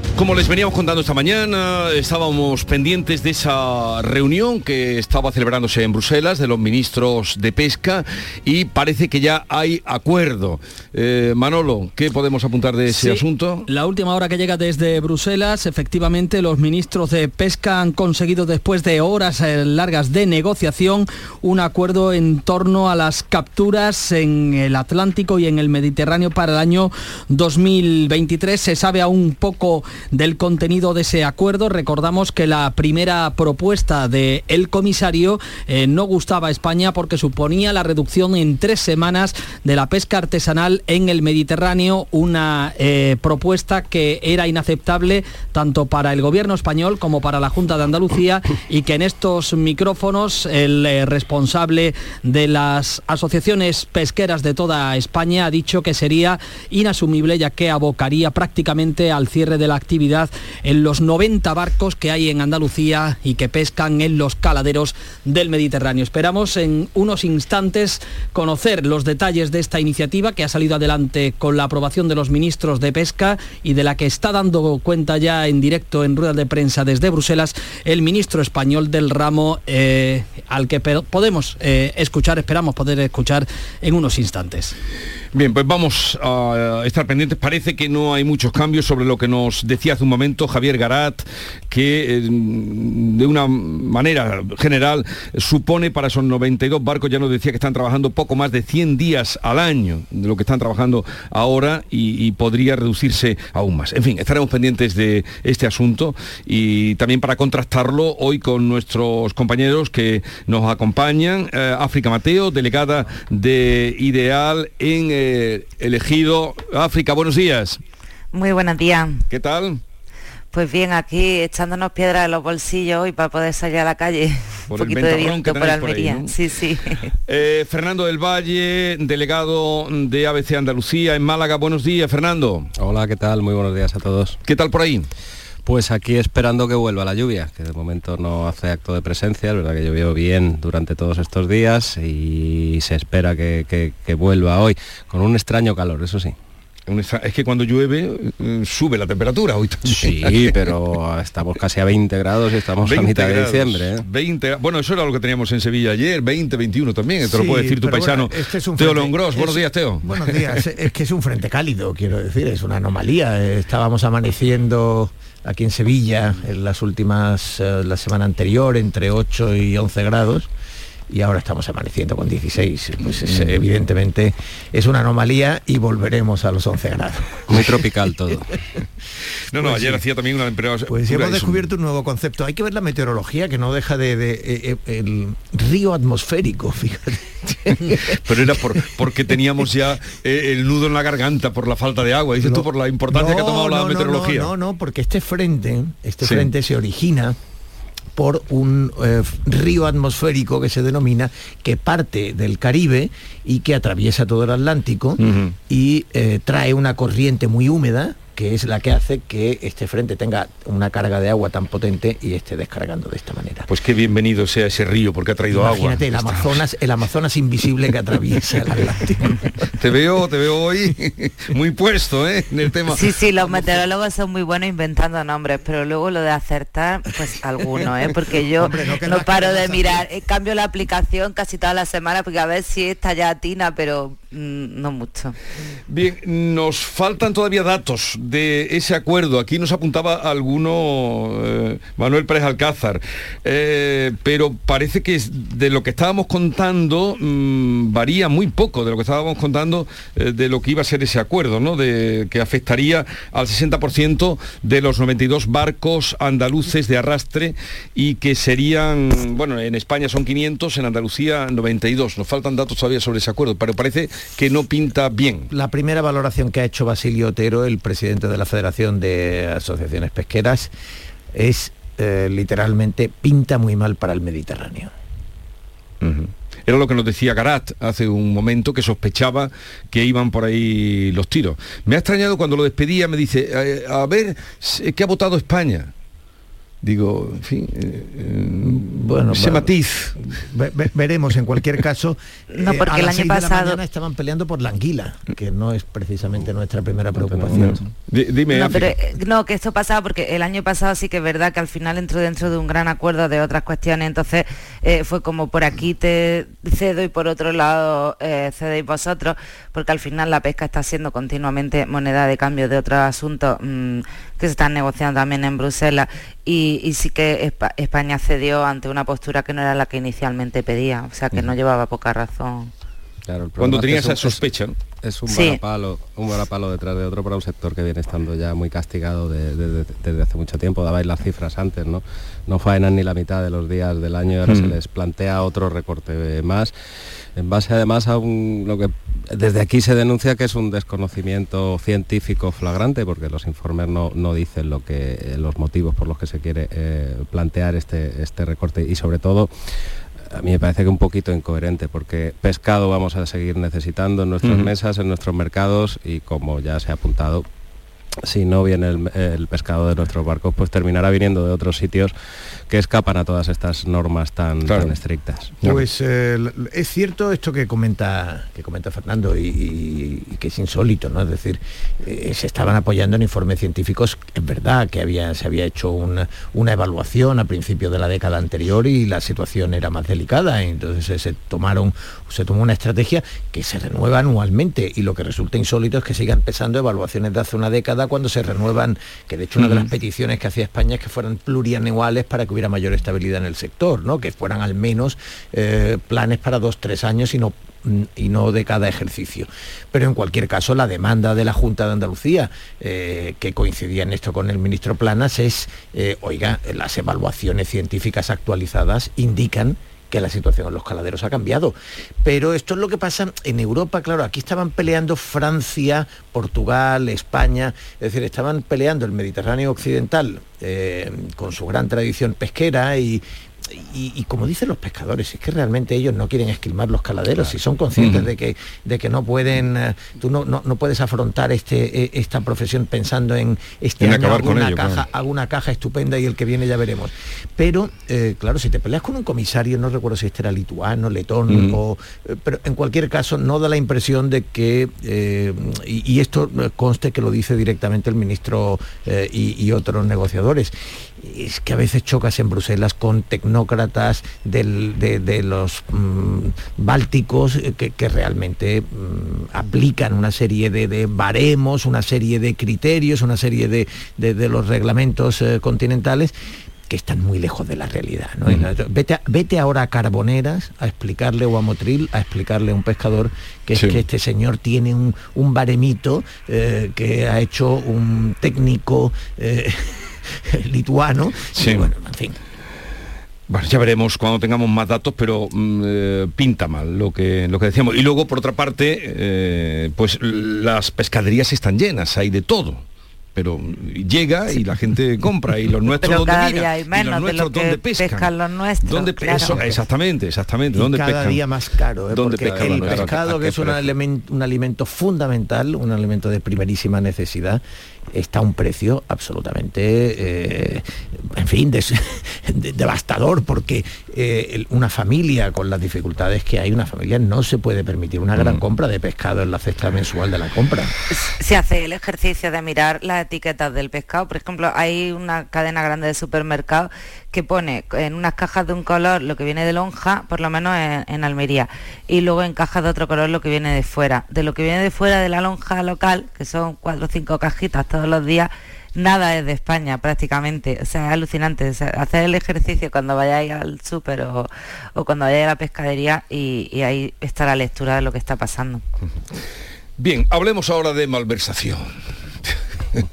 Como les veníamos contando esta mañana, estábamos pendientes de esa reunión que estaba celebrándose en Bruselas de los ministros de pesca y parece que ya hay acuerdo. Eh, Manolo, ¿qué podemos apuntar de ese asunto? La última hora que llega desde Bruselas, efectivamente los ministros de pesca han conseguido después de horas eh, largas de negociación un acuerdo en torno a las capturas en el Atlántico y en el Mediterráneo para el año 2023. Se sabe aún poco del contenido de ese acuerdo. Recordamos que la primera propuesta del el comisario eh, no gustaba a España porque suponía la reducción en tres semanas de la pesca artesanal en el Mediterráneo, una eh, propuesta que era inaceptable tanto para el gobierno español como para la Junta de Andalucía y que en estos micrófonos el eh, responsable de las asociaciones pesqueras de toda España ha dicho que sería inasumible ya que abocaría prácticamente al cierre de la actividad en los 90 barcos que hay en Andalucía y que pescan en los caladeros del Mediterráneo. Esperamos en unos instantes conocer los detalles de esta iniciativa que ha salido adelante con la aprobación de los ministros de pesca y de la que está dando cuenta ya en directo en rueda de prensa desde Bruselas el ministro español del ramo eh, al que podemos eh, escuchar, esperamos poder escuchar en unos instantes. Bien, pues vamos a estar pendientes. Parece que no hay muchos cambios sobre lo que nos decía hace un momento Javier Garat, que eh, de una manera general supone para esos 92 barcos, ya nos decía que están trabajando poco más de 100 días al año de lo que están trabajando ahora y, podría reducirse aún más. En fin, estaremos pendientes de este asunto y también para contrastarlo hoy con nuestros compañeros que nos acompañan. Eh, África Mateo, delegada de Ideal en elegido. África, buenos días. Muy buenos días. ¿Qué tal? Pues bien, aquí echándonos piedras en los bolsillos hoy para poder salir a la calle. Por Un poquito de viento por Almería. Sí, sí. Eh, Fernando del Valle, delegado de ABC Andalucía en Málaga. Buenos días, Fernando. Hola, ¿qué tal? Muy buenos días a todos. ¿Qué tal por ahí? Pues aquí esperando que vuelva la lluvia, que de momento no hace acto de presencia, es verdad que llovió bien durante todos estos días y se espera que, vuelva hoy, con un extraño calor, eso sí. Es que cuando llueve mm, sube la temperatura hoy Sí, pero estamos casi a 20 grados y estamos a mitad de diciembre. 20, ¿eh? bueno, eso era lo que teníamos en Sevilla ayer, 20, 21 también, te lo puede decir tu paisano este Teo Longros. Buenos días, Teo. Buenos días, es que es un frente cálido, quiero decir, es una anomalía. Estábamos amaneciendo aquí en Sevilla en las últimas, eh, la semana anterior, entre 8 y 11 grados y ahora estamos amaneciendo con 16. Pues evidentemente es una anomalía y volveremos a los 11 grados. Muy tropical todo. no, no, pues ayer hacía también una empresa. Pues hemos descubierto un... nuevo concepto. Hay que ver la meteorología que no deja de, eh, eh, el río atmosférico, fíjate. Pero era por, porque teníamos ya eh, el nudo en la garganta por la falta de agua. Dices tú por la importancia que ha tomado la meteorología. No, no, porque este frente, este frente se origina por un eh, río atmosférico que se denomina, que parte del Caribe y que atraviesa todo el Atlántico y eh, trae una corriente muy húmeda que es la que hace que este frente tenga una carga de agua tan potente y esté descargando de esta manera. Pues qué bienvenido sea ese río porque ha traído agua. Imagínate el Amazonas, el Amazonas invisible que atraviesa el Atlántico. te veo, te veo hoy muy puesto ¿eh? en el tema. Sí, sí, los meteorólogos son muy buenos inventando nombres, pero luego lo de acertar, pues alguno, ¿eh? porque yo no, paro de mirar, eh, cambio la aplicación casi toda la semana porque a ver si está ya atina, pero mm, no mucho. Bien, nos faltan todavía datos de ese acuerdo. Aquí nos apuntaba alguno eh, Manuel Pérez Alcázar, eh, pero parece que de lo que estábamos contando mm, varía muy poco de lo que estábamos contando eh, de lo que iba a ser ese acuerdo, ¿no? De que afectaría al 60% de los 92 barcos andaluces de arrastre y que serían, bueno, en España son 500, en Andalucía 92. Nos faltan datos todavía sobre ese acuerdo, pero parece que no pinta bien. La primera valoración que ha hecho Basilio Otero, el presidente de la Federación de Asociaciones Pesqueras, es eh, literalmente pinta muy mal para el Mediterráneo. Era lo que nos decía Garat hace un momento, que sospechaba que iban por ahí los tiros. Me ha extrañado cuando lo despedía, me dice, eh, a ver, ¿qué ha votado España? Digo, en fin, eh, eh, bueno, ese matiz. veremos en cualquier caso. no, porque el año pasado estaban peleando por la anguila, que no es precisamente nuestra primera preocupación. dime. No, pero, eh, no, que esto pasaba porque el año pasado sí que es verdad que al final entró dentro de un gran acuerdo de otras cuestiones, entonces fue como por aquí te cedo y por otro lado cedéis vosotros, porque al final la pesca está siendo continuamente moneda de cambio de otros asuntos mm, que se están negociando también en Bruselas y, sí que España cedió ante una postura que no era la que inicialmente pedía, o sea que no llevaba poca razón. Cuando tenía esa sospecha. Es, un varapalo, un varapalo detrás de otro para un sector que viene estando ya muy castigado desde hace mucho tiempo. Dabais las cifras antes, ¿no? No faenan ni la mitad de los días del año y ahora se les plantea otro recorte más. En base además a un, lo que desde aquí se denuncia que es un desconocimiento científico flagrante, porque los informes no, dicen lo que, los motivos por los que se quiere eh, plantear este, este recorte y sobre todo a mí me parece que un poquito incoherente, porque pescado vamos a seguir necesitando en nuestras mesas, en nuestros mercados y como ya se ha apuntado, si no viene el, pescado de nuestros barcos, pues terminará viniendo de otros sitios que escapan a todas estas normas tan, estrictas. Pues eh, es cierto esto que comenta, que comenta Fernando y, que es insólito, ¿no? Es decir, eh, se estaban apoyando en informes científicos, es verdad que había, se había hecho una, evaluación a principios de la década anterior y la situación era más delicada, entonces se tomaron, se tomó una estrategia que se renueva anualmente y lo que resulta insólito es que sigan empezando evaluaciones de hace una década cuando se renuevan, que de hecho una de las peticiones que hacía España es que fueran plurianuales para que hubiera mayor estabilidad en el sector, ¿no? que fueran al menos eh, planes para dos, tres años y no y no de cada ejercicio. Pero en cualquier caso, la demanda de la Junta de Andalucía, eh, que coincidía en esto con el ministro Planas, es, eh, oiga, las evaluaciones científicas actualizadas indican que la situación en los caladeros ha cambiado. Pero esto es lo que pasa en Europa, claro, aquí estaban peleando Francia, Portugal, España, es decir, estaban peleando el Mediterráneo occidental eh, con su gran tradición pesquera y, y, como dicen los pescadores, es que realmente ellos no quieren esquilmar los caladeros y son conscientes de, que, de que no pueden, eh, tú no, no, puedes afrontar este, e, esta profesión pensando en este año hago una, caja, hago una caja estupenda y el que viene ya veremos. Pero, eh, claro, si te peleas con un comisario, no recuerdo si este era lituano, letón, o, eh, pero en cualquier caso no da la impresión de que, y, esto conste que lo dice directamente el ministro y, otros negociadores, es que a veces chocas en Bruselas con tecnócratas de, los mm, bálticos eh, que, realmente mm, aplican una serie de, baremos, una serie de criterios, una serie de, los reglamentos eh, continentales que están muy lejos de la realidad. vete, ahora a Carboneras a explicarle o a Motril a explicarle a un pescador que es que este señor tiene un, baremito eh, que ha hecho un técnico lituano. Sí. bueno, en fin. Bueno, ya veremos cuando tengamos más datos, pero mm, eh, pinta mal lo que, lo que decíamos. Y luego, por otra parte, eh, pues las pescaderías están llenas, hay de todo. Pero llega y la gente compra y los nuestros pero día hay menos los nuestros, de pescan? los nuestros ¿Dónde exactamente exactamente. ¿dónde cada día más caro ¿eh? porque el pescado que es un un alimento fundamental un alimento de primerísima necesidad está a un precio absolutamente, eh, en fin, devastador, porque eh, una familia con las dificultades que hay, una familia no se puede permitir una gran mm. compra de pescado en la cesta mensual de la compra. Se hace el ejercicio de mirar las etiquetas del pescado. Por ejemplo, hay una cadena grande de supermercados que pone en unas cajas de un color lo que viene de lonja, por lo menos en, Almería, y luego en cajas de otro color lo que viene de fuera. De lo que viene de fuera de la lonja local, que son cuatro o cinco cajitas todos los días, nada es de España prácticamente. O sea, es alucinante. hacer el ejercicio cuando vayáis al súper o, cuando vayáis a la pescadería y, ahí está la lectura de lo que está pasando. Bien, hablemos ahora de malversación.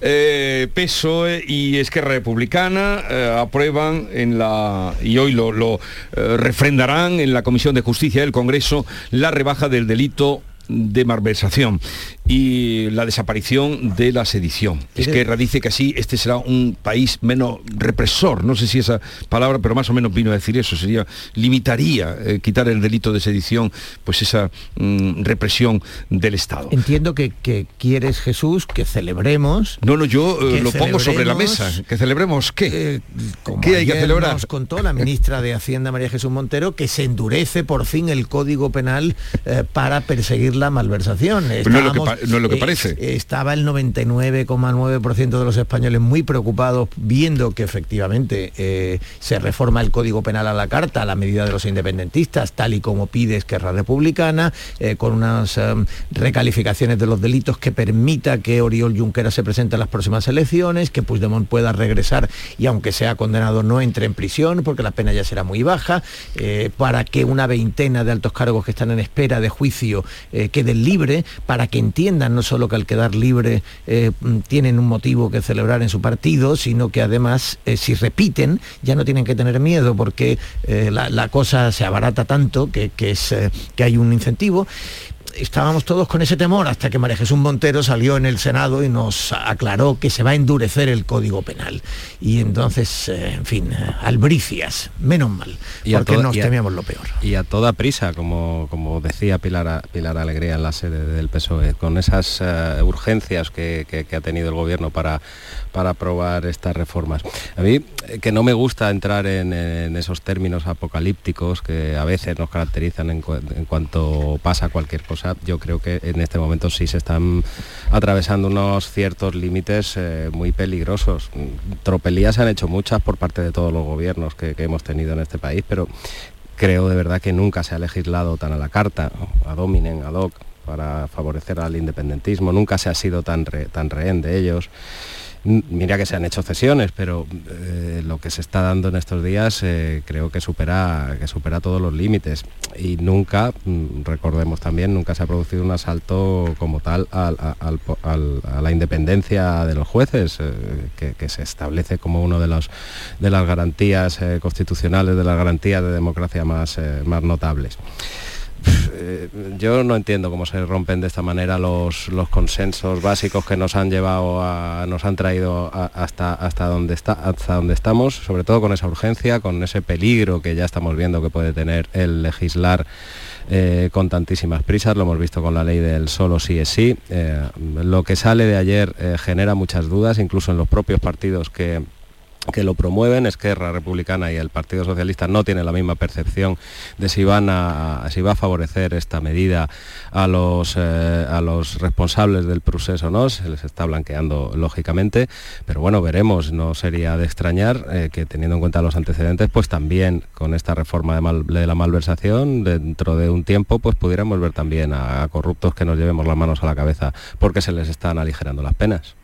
Eh, PSOE y Esquerra Republicana eh, aprueban en la y hoy lo, lo eh, refrendarán en la Comisión de Justicia del Congreso la rebaja del delito de malversación y la desaparición de la sedición. Es que dice que así este será un país menos represor, no sé si esa palabra, pero más o menos vino a decir eso, sería, limitaría, eh, quitar el delito de sedición, pues esa mm, represión del Estado. Entiendo que, quieres, Jesús, que celebremos... No, no, yo eh, lo pongo sobre la mesa, que celebremos qué. Eh, ¿Qué hay que celebrar? Nos contó la ministra de Hacienda, María Jesús Montero, que se endurece por fin el Código Penal para perseguir la malversación. no, es lo que, eh, parece. estaba el 99,9% de los españoles muy preocupados viendo que efectivamente eh, se reforma el Código Penal a la carta a la medida de los independentistas, tal y como pide Esquerra Republicana, eh, con unas recalificaciones de los delitos que permita que Oriol Junqueras se presente a las próximas elecciones, que Puigdemont pueda regresar y aunque sea condenado no entre en prisión porque la pena ya será muy baja, para que una veintena de altos cargos que están en espera de juicio queden libres, para que entiendan no solo que al quedar libre eh, tienen un motivo que celebrar en su partido, sino que además eh, si repiten ya no tienen que tener miedo porque eh, la, cosa se abarata tanto que, es, que hay un incentivo estábamos todos con ese temor hasta que María Jesús Montero salió en el Senado y nos aclaró que se va a endurecer el Código Penal. Y entonces, eh, en fin, eh, albricias, menos mal, Y porque toda- nos y a- temíamos lo peor. Y a toda prisa, como, como decía Pilar, Pilar Alegría en la sede del PSOE, con esas eh, urgencias que, que- que ha tenido el gobierno para, para aprobar estas reformas. A mí, que no me gusta entrar en, en esos términos apocalípticos que a veces nos caracterizan en, cu- en cuanto pasa cualquier cosa, yo creo que en este momento sí se están atravesando unos ciertos límites eh, muy peligrosos. Tropelías se han hecho muchas por parte de todos los gobiernos que, hemos tenido en este país, pero creo de verdad que nunca se ha legislado tan a la carta, a dominen, ad hoc, para favorecer al independentismo, nunca se ha sido tan, tan rehén de ellos. Mira que se han hecho cesiones, pero eh, lo que se está dando en estos días eh, creo que supera, que supera todos los límites. Y nunca, mm, recordemos también, nunca se ha producido un asalto como tal al- a, la independencia de los jueces, eh, que, se establece como uno de, de las garantías constitucionales, de las garantías de democracia más, más notables. Yo no entiendo cómo se rompen de esta manera los, consensos básicos que nos han llevado a, nos han traído hasta hasta donde está hasta estamos sobre todo con esa urgencia con ese peligro que ya estamos viendo que puede tener el legislar eh, con tantísimas prisas, lo hemos visto con la ley del solo sí es sí. Eh, lo que sale de ayer eh, genera muchas dudas, incluso en los propios partidos que, que lo promueven, Esquerra Republicana y el Partido Socialista no tienen la misma percepción de si van a si va a favorecer esta medida a los eh, a los responsables del proceso o no, se les está blanqueando lógicamente, pero bueno, veremos, no sería de extrañar eh, que teniendo en cuenta los antecedentes, pues también con esta reforma de, la malversación, dentro de un tiempo, pues pudiéramos ver también a, a corruptos que nos llevemos las manos a la cabeza porque se les están aligerando las penas.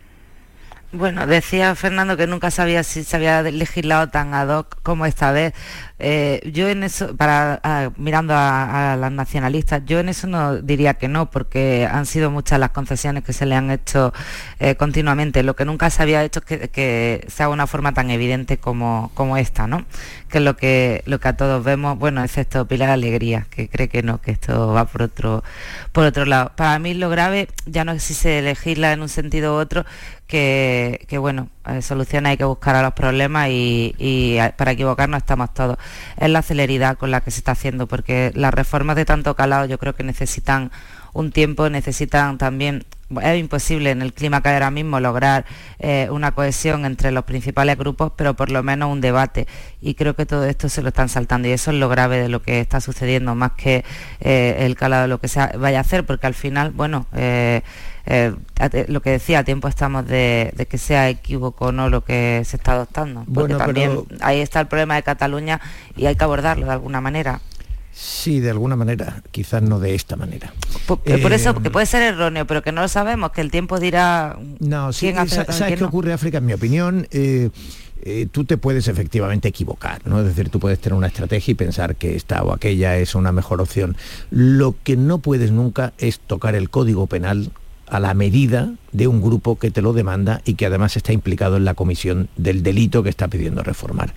Bueno, decía Fernando que nunca sabía si se había legislado tan ad hoc como esta vez. Eh, yo en eso, para a- mirando a, a las nacionalistas, yo en eso no diría que no, porque han sido muchas las concesiones que se le han hecho eh, continuamente. Lo que nunca se había hecho es que, que sea una forma tan evidente como, como esta, ¿no? Que es lo que, lo que a todos vemos, bueno, excepto Pilar Alegría, que cree que no, que esto va por otro, por otro lado. Para mí lo grave ya no es si se legisla en un sentido u otro, que, que, bueno, solución hay que buscar a los problemas y, para equivocarnos estamos todos. Es la celeridad con la que se está haciendo, porque las reformas de tanto calado yo creo que necesitan un tiempo, necesitan también, es imposible en el clima que hay ahora mismo lograr eh, una cohesión entre los principales grupos, pero por lo menos un debate. Y creo que todo esto se lo están saltando y eso es lo grave de lo que está sucediendo, más que eh, el calado de lo que se vaya a hacer, porque al final, bueno, eh, eh, lo que decía, a tiempo estamos de, de que sea equívoco o no lo que se está adoptando. Porque Bueno, también pero- ahí está el problema de Cataluña y hay que abordarlo de alguna manera. Sí, de alguna manera, quizás no de esta manera. Por, por Eh, eso, que puede ser erróneo, pero que no lo sabemos, que el tiempo dirá No, sí, quién hace ¿sabes qué no. ocurre, África? En mi opinión, eh, eh, tú te puedes efectivamente equivocar, ¿no? Es decir, tú puedes tener una estrategia y pensar que esta o aquella es una mejor opción. Lo que no puedes nunca es tocar el código penal a la medida de un grupo que te lo demanda y que además está implicado en la comisión del delito que está pidiendo reformar.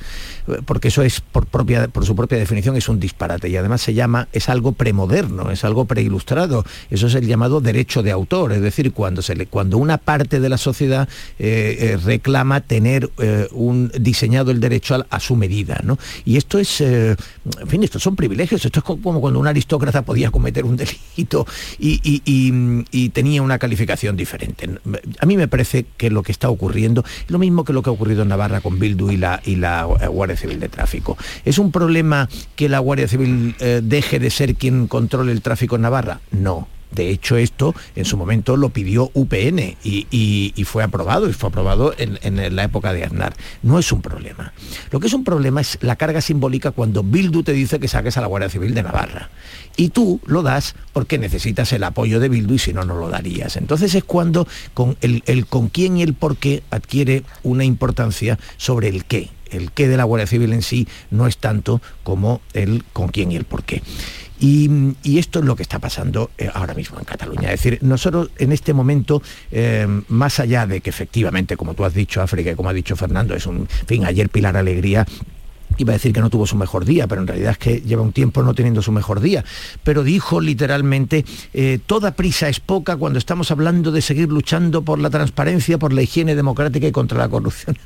Eh, Porque eso es, por, propia, por su propia definición, es un disparate y además se llama, es algo premoderno, es algo preilustrado. Eso es el llamado derecho de autor, es decir, cuando, se cuando una parte de la sociedad eh, eh, reclama tener un diseñado el derecho a, su medida. ¿no? Y esto es, en fin, estos son privilegios, esto es co- como cuando un aristócrata podía cometer un delito y- y- y tenía una calificación diferente. A mí me parece que lo que está ocurriendo es lo mismo que lo que ha ocurrido en Navarra con Bildu y la, y la eh, Guardia Civil de Tráfico. ¿Es un problema que la Guardia Civil eh, deje de ser quien controle el tráfico en Navarra? No. De hecho, esto en su momento lo pidió UPN y, fue aprobado, y fue aprobado en, la época de Aznar. No es un problema. Lo que es un problema es la carga simbólica cuando Bildu te dice que saques a la Guardia Civil de Navarra. Y tú lo das porque necesitas el apoyo de Bildu y si no, no lo darías. Entonces es cuando el, el con quién y el por qué adquiere una importancia sobre el qué. El qué de la Guardia Civil en sí no es tanto como el con quién y el por qué. Y, esto es lo que está pasando eh, ahora mismo en Cataluña. Es decir, nosotros en este momento, eh, más allá de que efectivamente, como tú has dicho, África, y como ha dicho Fernando, es un, fin, ayer Pilar Alegría iba a decir que no tuvo su mejor día, pero en realidad es que lleva un tiempo no teniendo su mejor día, pero dijo literalmente, eh, toda prisa es poca cuando estamos hablando de seguir luchando por la transparencia, por la higiene democrática y contra la corrupción.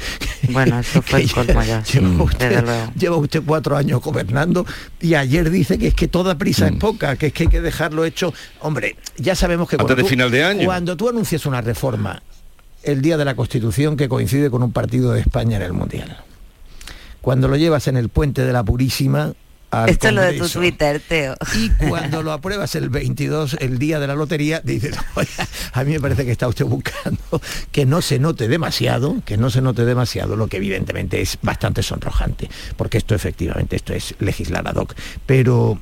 bueno, eso fue el colmo ya. Lleva usted, cuatro años gobernando y ayer dice que es que toda prisa es mm. poca, que es que hay que dejarlo hecho. Hombre, ya sabemos que cuando, final de año. cuando tú anuncias una reforma el día de la Constitución que coincide con un partido de España en el Mundial cuando lo llevas en el puente de la Purísima, Esto es lo de tu Twitter, Teo. Y cuando lo apruebas el 22, el día de la lotería, dices, a mí me parece que está usted buscando que no se note demasiado, que no se note demasiado, lo que evidentemente es bastante sonrojante, porque esto efectivamente, esto es legislar ad hoc. Pero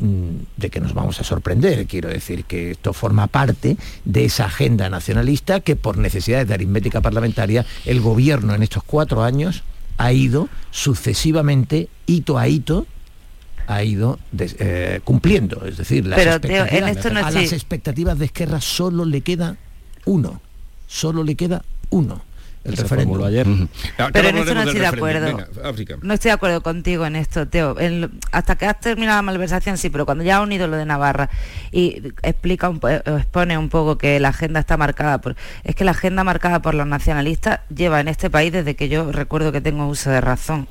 mm, de que nos vamos a sorprender. Quiero decir que esto forma parte de esa agenda nacionalista que por necesidades de aritmética parlamentaria el gobierno en estos cuatro años ha ido sucesivamente, hito a hito, ha ido eh, cumpliendo. Es decir, las expectativas, a las expectativas de Esquerra solo le queda uno, solo le queda uno el referéndum. ayer. Pero en eso no estoy de acuerdo. no estoy de acuerdo contigo en esto, Teo. hasta que has terminado la malversación, sí, pero cuando ya ha unido lo de Navarra y explica un, eh, expone un poco que la agenda está marcada por. Es que la agenda marcada por los nacionalistas lleva en este país desde que yo recuerdo que tengo uso de razón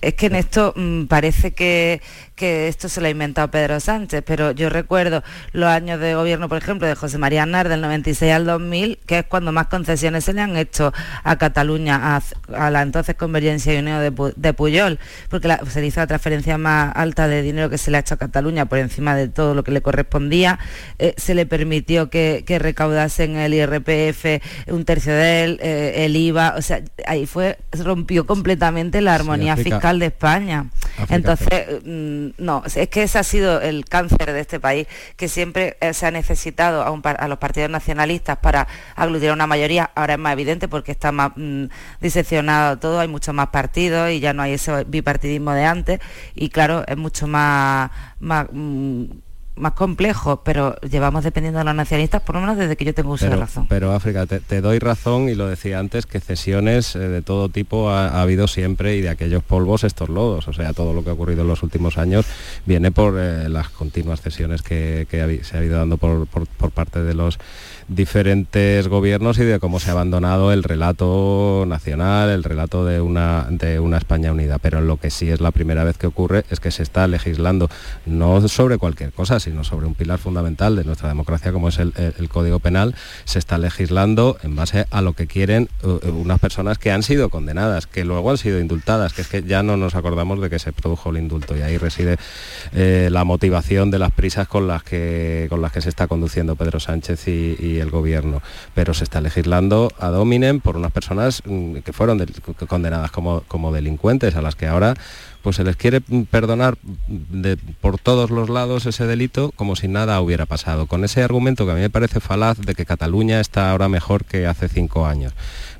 es que en esto mm, parece que, esto se lo ha inventado Pedro Sánchez, pero yo recuerdo los años de gobierno, por ejemplo, de José María Aznar del 96 al 2000, que es cuando más concesiones se le han hecho a Cataluña, a, la entonces Convergencia y Unión de, Puyol, porque se le hizo la transferencia más alta de dinero que se le ha hecho a Cataluña por encima de todo lo que le correspondía, eh, se le permitió que, recaudasen el IRPF un tercio de él, eh, el IVA, o sea, ahí fue, rompió completamente la armonía fiscal de España. Entonces, mm, no, es que ese ha sido el cáncer de este país, que siempre eh, se ha necesitado a, los partidos nacionalistas para aglutinar una mayoría. Ahora es más evidente porque está más mm, diseccionado todo, hay muchos más partidos y ya no hay ese bipartidismo de antes. Y claro, es mucho más, más mm, más complejo, pero llevamos dependiendo de los nacionalistas por lo menos desde que yo tengo uso de razón. Pero África, te, doy razón y lo decía antes, que cesiones eh, de todo tipo ha, habido siempre y de aquellos polvos estos lodos. O sea, todo lo que ha ocurrido en los últimos años viene por eh, las continuas cesiones que, se ha ido dando por parte de los diferentes gobiernos y de cómo se ha abandonado el relato nacional, el relato de una, de una España unida. Pero lo que sí es la primera vez que ocurre es que se está legislando no sobre cualquier cosa, sino sobre un pilar fundamental de nuestra democracia como es el, Código Penal. Se está legislando en base a lo que quieren uh, unas personas que han sido condenadas, que luego han sido indultadas, que es que ya no nos acordamos de que se produjo el indulto y ahí reside eh, la motivación de las prisas con las que, con las que se está conduciendo Pedro Sánchez y el gobierno, pero se está legislando a dominem por unas personas mm, que fueron condenadas como, como delincuentes, a las que ahora pues se les quiere perdonar por todos los lados ese delito como si nada hubiera pasado, con ese argumento que a mí me parece falaz de que Cataluña está ahora mejor que hace cinco años.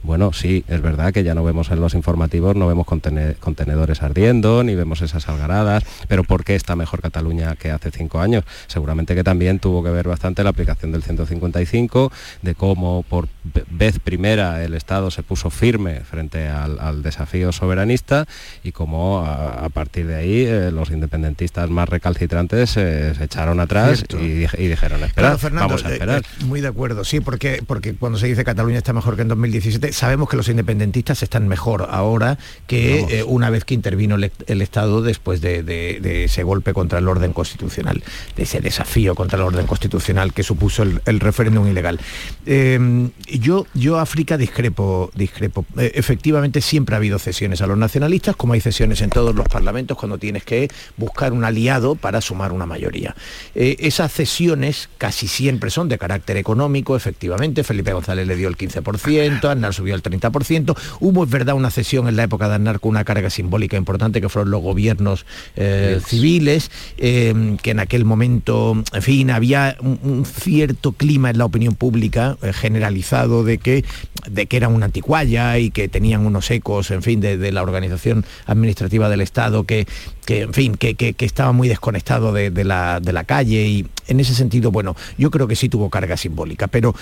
Bueno, sí, es verdad que ya no vemos en los informativos, no vemos contenedores ardiendo, ni vemos esas algaradas, pero ¿por qué está mejor Cataluña que hace cinco años? Seguramente que también tuvo que ver bastante la aplicación del 155, de cómo por vez primera el Estado se puso firme frente al, desafío soberanista y cómo partir de ahí eh, los independentistas más recalcitrantes eh, se echaron atrás y, dijeron, espera, vamos a esperar. Eh, muy de acuerdo, sí, porque, porque cuando se dice Cataluña está mejor que en 2017, sabemos que los independentistas están mejor ahora que una vez que intervino el, Estado después de, ese golpe contra el orden constitucional, de ese desafío contra el orden constitucional que supuso el, referéndum ilegal. Eh, yo, yo África discrepo, discrepo. Efectivamente siempre ha habido cesiones a los nacionalistas, como hay cesiones en todos los parlamentos cuando tienes que buscar un aliado para sumar una mayoría. esas cesiones casi siempre son de carácter económico, efectivamente. Felipe González le dio el 15%, Andrés subió el 30%. Hubo, es verdad, una cesión en la época de Aznar con una carga simbólica importante que fueron los gobiernos eh, civiles, eh, que en aquel momento, en fin, había un, cierto clima en la opinión pública eh, generalizado de que, de que eran una anticuaya y que tenían unos ecos, en fin, de, la organización administrativa del Estado que, que en fin, que, estaba muy desconectado de, la, de, la, calle y en ese sentido, bueno, yo creo que sí tuvo carga simbólica, pero,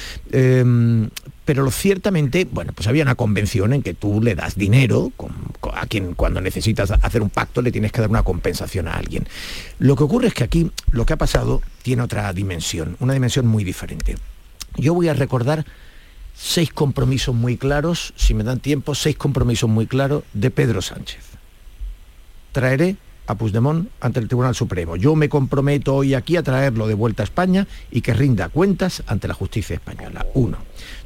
pero ciertamente, bueno, pues había una convención en que tú le das dinero, a quien cuando necesitas hacer un pacto le tienes que dar una compensación a alguien. Lo que ocurre es que aquí lo que ha pasado tiene otra dimensión, una dimensión muy diferente. Yo voy a recordar seis compromisos muy claros, si me dan tiempo, seis compromisos muy claros de Pedro Sánchez. Traeré a Puigdemont ante el Tribunal Supremo. Yo me comprometo hoy aquí a traerlo de vuelta a España y que rinda cuentas ante la justicia española. Uno.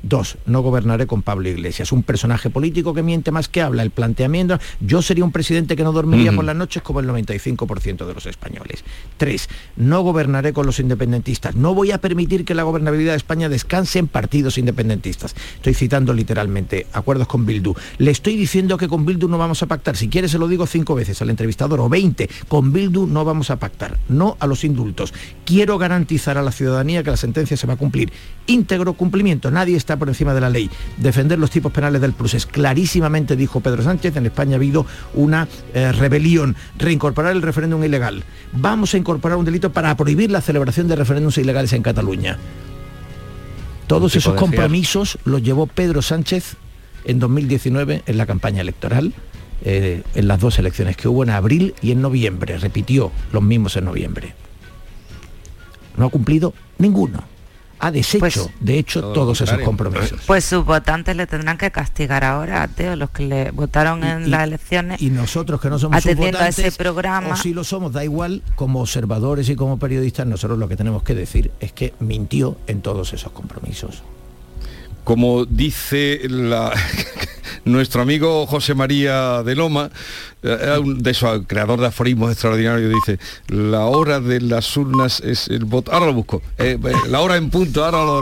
Dos, no gobernaré con Pablo Iglesias, un personaje político que miente más que habla. El planteamiento, yo sería un presidente que no dormiría por las noches como el 95% de los españoles. Tres, no gobernaré con los independentistas. No voy a permitir que la gobernabilidad de España descanse en partidos independentistas. Estoy citando literalmente acuerdos con Bildu. Le estoy diciendo que con Bildu no vamos a pactar. Si quiere se lo digo cinco veces al entrevistador o 20. Con Bildu no vamos a pactar. No a los indultos. Quiero garantizar a la ciudadanía que la sentencia se va a cumplir. Íntegro cumplimiento. Nadie está por encima de la ley. Defender los tipos penales del es clarísimamente, dijo Pedro Sánchez, en España ha habido una eh, rebelión. Reincorporar el referéndum ilegal. Vamos a incorporar un delito para prohibir la celebración de referéndums ilegales en Cataluña. Todos esos compromisos los llevó Pedro Sánchez en 2019 en la campaña electoral, eh, en las dos elecciones que hubo en abril y en noviembre. Repitió los mismos en noviembre. No ha cumplido ninguno ha deshecho, Pues- de hecho, Todo todos esos compromisos. Pues sus votantes le tendrán que castigar ahora, Teo, los que le votaron en y- las elecciones. Y nosotros que no somos sus atendiendo a ese votantes, programa. o si lo somos, da igual, como observadores y como periodistas, nosotros lo que tenemos que decir es que mintió en todos esos compromisos. Como dice la- nuestro amigo José María de Loma, eh, de esos creador de aforismos extraordinarios, dice, la hora de las urnas es el voto. Ahora lo busco. Eh, eh, la hora en punto, ahora lo